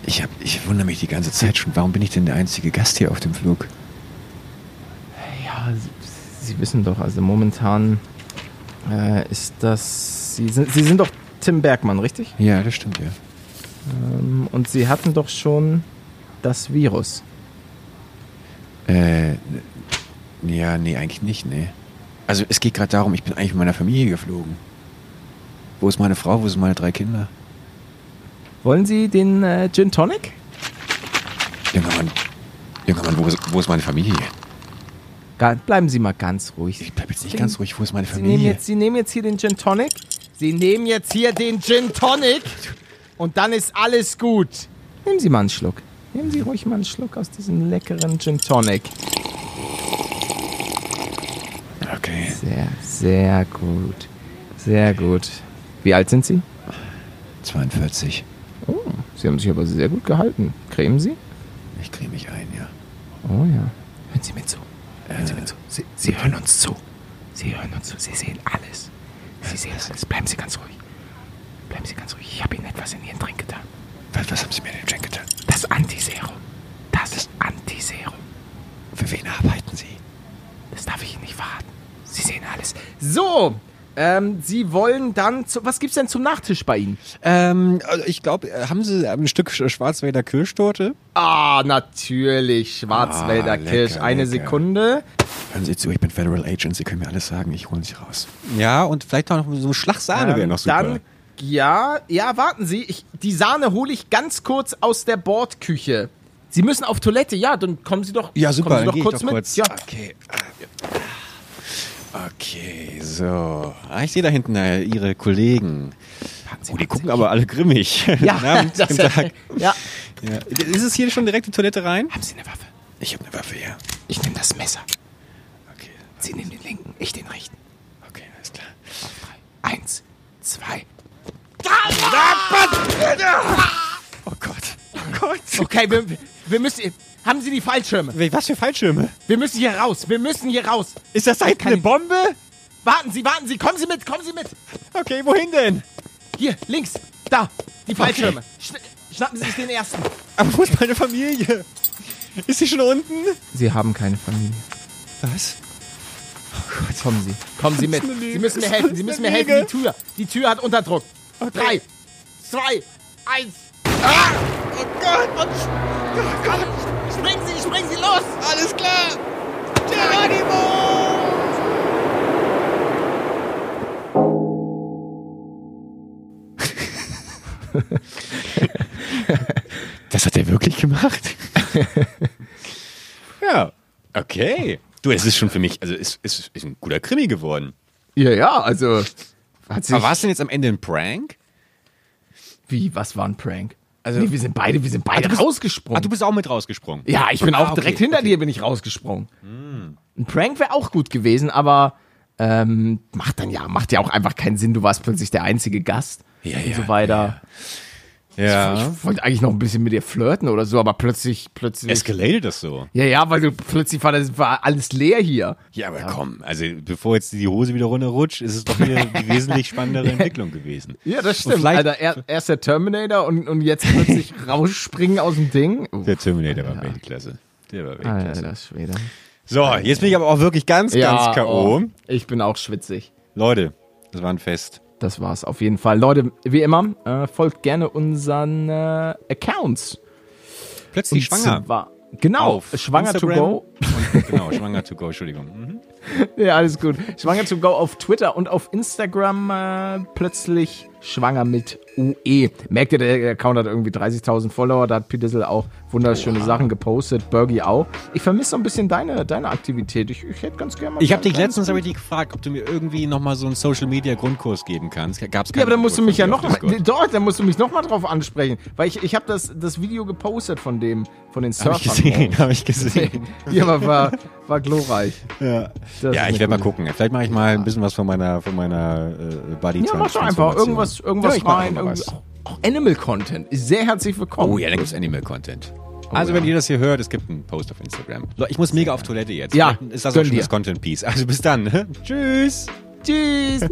ich, hab, ich wundere mich die ganze Zeit schon, warum bin ich denn der einzige Gast hier auf dem Flug? Ja, Sie, Sie wissen doch, also momentan äh, ist das. Sie sind, Sie sind doch Tim Bergmann, richtig? Ja, das stimmt ja. Ähm, und Sie hatten doch schon das Virus. Äh, ja, nee, eigentlich nicht, nee. Also es geht gerade darum, ich bin eigentlich mit meiner Familie geflogen. Wo ist meine Frau, wo sind meine drei Kinder? Wollen Sie den äh, Gin Tonic? Junger Mann, junger Mann, wo ist, wo ist meine Familie? Ga- Bleiben Sie mal ganz ruhig. Ich bleib jetzt nicht ganz ruhig, wo ist meine Sie nehmen, Familie? jetzt, Sie nehmen jetzt hier den Gin Tonic. Sie nehmen jetzt hier den Gin Tonic. Und dann ist alles gut. Nehmen Sie mal einen Schluck. Nehmen Sie ruhig mal einen Schluck aus diesem leckeren Gin Tonic. Okay. Sehr, sehr gut. Sehr gut. Wie alt sind Sie? 42. Oh, Sie haben sich aber sehr gut gehalten. Cremen Sie? Ich creme mich ein, ja. Oh ja. Hören Sie mir zu. Hören Sie mir zu. Sie, Sie hören uns zu. Sie hören uns zu. Sie sehen alles. Sie sehen alles. Bleiben Sie ganz ruhig. Bleiben Sie ganz ruhig. Ich habe Ihnen etwas in Ihren Trink getan. Was, was haben Sie mir denn schon getan? Das Antiserum. Das ist Antiserum. Für wen arbeiten Sie? Das darf ich Ihnen nicht verraten. Sie sehen alles. So, ähm, Sie wollen dann. Zu, was gibt's denn zum Nachtisch bei Ihnen? Ähm, also ich glaube, haben Sie ein Stück Sch- Schwarzwälder Kirschtorte? Ah, natürlich. Schwarzwälder Ah, lecker, Kirsch. Eine lecker. Sekunde. Hören Sie zu, ich bin Federal Agent, Sie können mir alles sagen, ich hole Sie raus. Ja, und vielleicht auch noch so ein Schlag Sahne wäre Ähm, noch super. Dann, ja, ja, warten Sie. Ich, die Sahne hole ich ganz kurz aus der Bordküche. Sie müssen auf Toilette, ja, dann kommen Sie doch, ja, super, kommen Sie doch kurz doch mit. kurz. Ja. Okay. Okay, so. Ah, ich sehe da hinten äh, Ihre Kollegen. Oh, die gucken aber alle grimmig. *laughs* Ja, *laughs* Abend, *laughs* das, Tag. ja. Ja. Ist es hier schon direkt die Toilette rein? Haben Sie eine Waffe? Ich habe eine Waffe, ja. Ich nehme das Messer. Okay, Sie nehmen den linken, ich den rechten. okay, alles klar. Auf drei. Eins, zwei. Oh Gott. Oh Gott. Gott. Okay, wir, wir müssen. Haben Sie die Fallschirme? Was für Fallschirme? Wir müssen hier raus. Wir müssen hier raus. Ist das da hinten eine Bombe? Warten Sie, warten Sie. Kommen Sie mit, kommen Sie mit. Okay, wohin denn? Hier, links. Da, die Fallschirme. Schna schnappen Sie sich den ersten. Aber wo ist meine Familie? Ist sie schon unten? Sie haben keine Familie. Was? Kommen Sie. Kommen Sie mit. eine Lüge. Sie müssen mir Das helfen. ist Sie müssen eine mir helfen. Die Tür. Die Tür hat Unterdruck. Drei, zwei, eins. Ah! Oh Gott! Oh Gott. Springen Sie, springen Sie los. Alles klar! Geronimo! Das hat er wirklich gemacht? *laughs* ja, okay. Du, es ist schon für mich, also es ist, ist ein guter Krimi geworden. Ja, ja, also. Hat sich, Aber war es denn jetzt am Ende ein Prank? Wie, was war ein Prank? Also- nee, wir sind beide, wir sind beide du bist- rausgesprungen. Ah, du bist auch mit rausgesprungen. ja, ich bin Ah, auch okay, direkt hinter okay. dir bin ich rausgesprungen. Ein Prank wäre auch gut gewesen, aber ähm, macht dann ja, macht ja auch einfach keinen Sinn. Du warst plötzlich der einzige Gast Ja, und ja, so weiter. Ja. Ich wollte eigentlich noch ein bisschen mit dir flirten oder so, aber plötzlich, plötzlich. Escalated das so. ja, ja, weil du plötzlich war, das war alles leer hier. Ja, aber komm, also bevor jetzt die Hose wieder runterrutscht, ist es doch wieder *laughs* die wesentlich spannendere Entwicklung gewesen. Ja, das stimmt. Alter, er, erst der Terminator und, und jetzt plötzlich *laughs* rausspringen aus dem Ding. Uh, Der Terminator war Weltklasse. Der war Weltklasse. Alter Schwede. So, jetzt bin ich aber auch wirklich ganz, ganz K.O. oh, ich bin auch schwitzig. Leute, das war ein Fest. Das war's auf jeden Fall. Leute, wie immer, äh, folgt gerne unseren äh, Accounts. Plötzlich schwanger. Zwar, genau, Auf schwanger Instagram. to go. Und, genau, schwanger to go, Entschuldigung. *laughs* Mhm. *laughs* Ja, alles gut. Schwanger to go auf Twitter und auf Instagram äh, plötzlich schwanger mit UE. Merkt ihr, der Account hat irgendwie 30.000 Follower, da hat Pidissel auch wunderschöne Sachen gepostet, Bergie auch. Ich vermisse so ein bisschen deine, deine Aktivität. Ich, ich hätte ganz gerne mal... Ich habe dich letztens hab ich dich gefragt, ob du mir irgendwie nochmal so einen Social Media Grundkurs geben kannst. Gab's Ja, aber dann musst du mich ja noch doch, dann musst du mich noch mal drauf ansprechen, weil ich, ich habe das, das Video gepostet von dem, von den Hab Surfern. ich gesehen, habe ich gesehen. ja, aber war, war glorreich. Ja, Das ja ich werde mal gucken. Vielleicht mache ich mal ein bisschen was von meiner, von meiner äh, Body Ja, mach doch einfach irgendwas, irgendwas ja, rein. einfach Irgendwie, was. auch, auch Animal Content ist sehr herzlich willkommen. Oh ja, da gibt's Animal Content. Also ja. wenn ihr das hier hört, es gibt einen Post auf Instagram. Ich muss mega auf Toilette jetzt. Ja, ist das auch schon das Content Piece. Also bis dann. ne? *laughs* Tschüss. Tschüss. *laughs*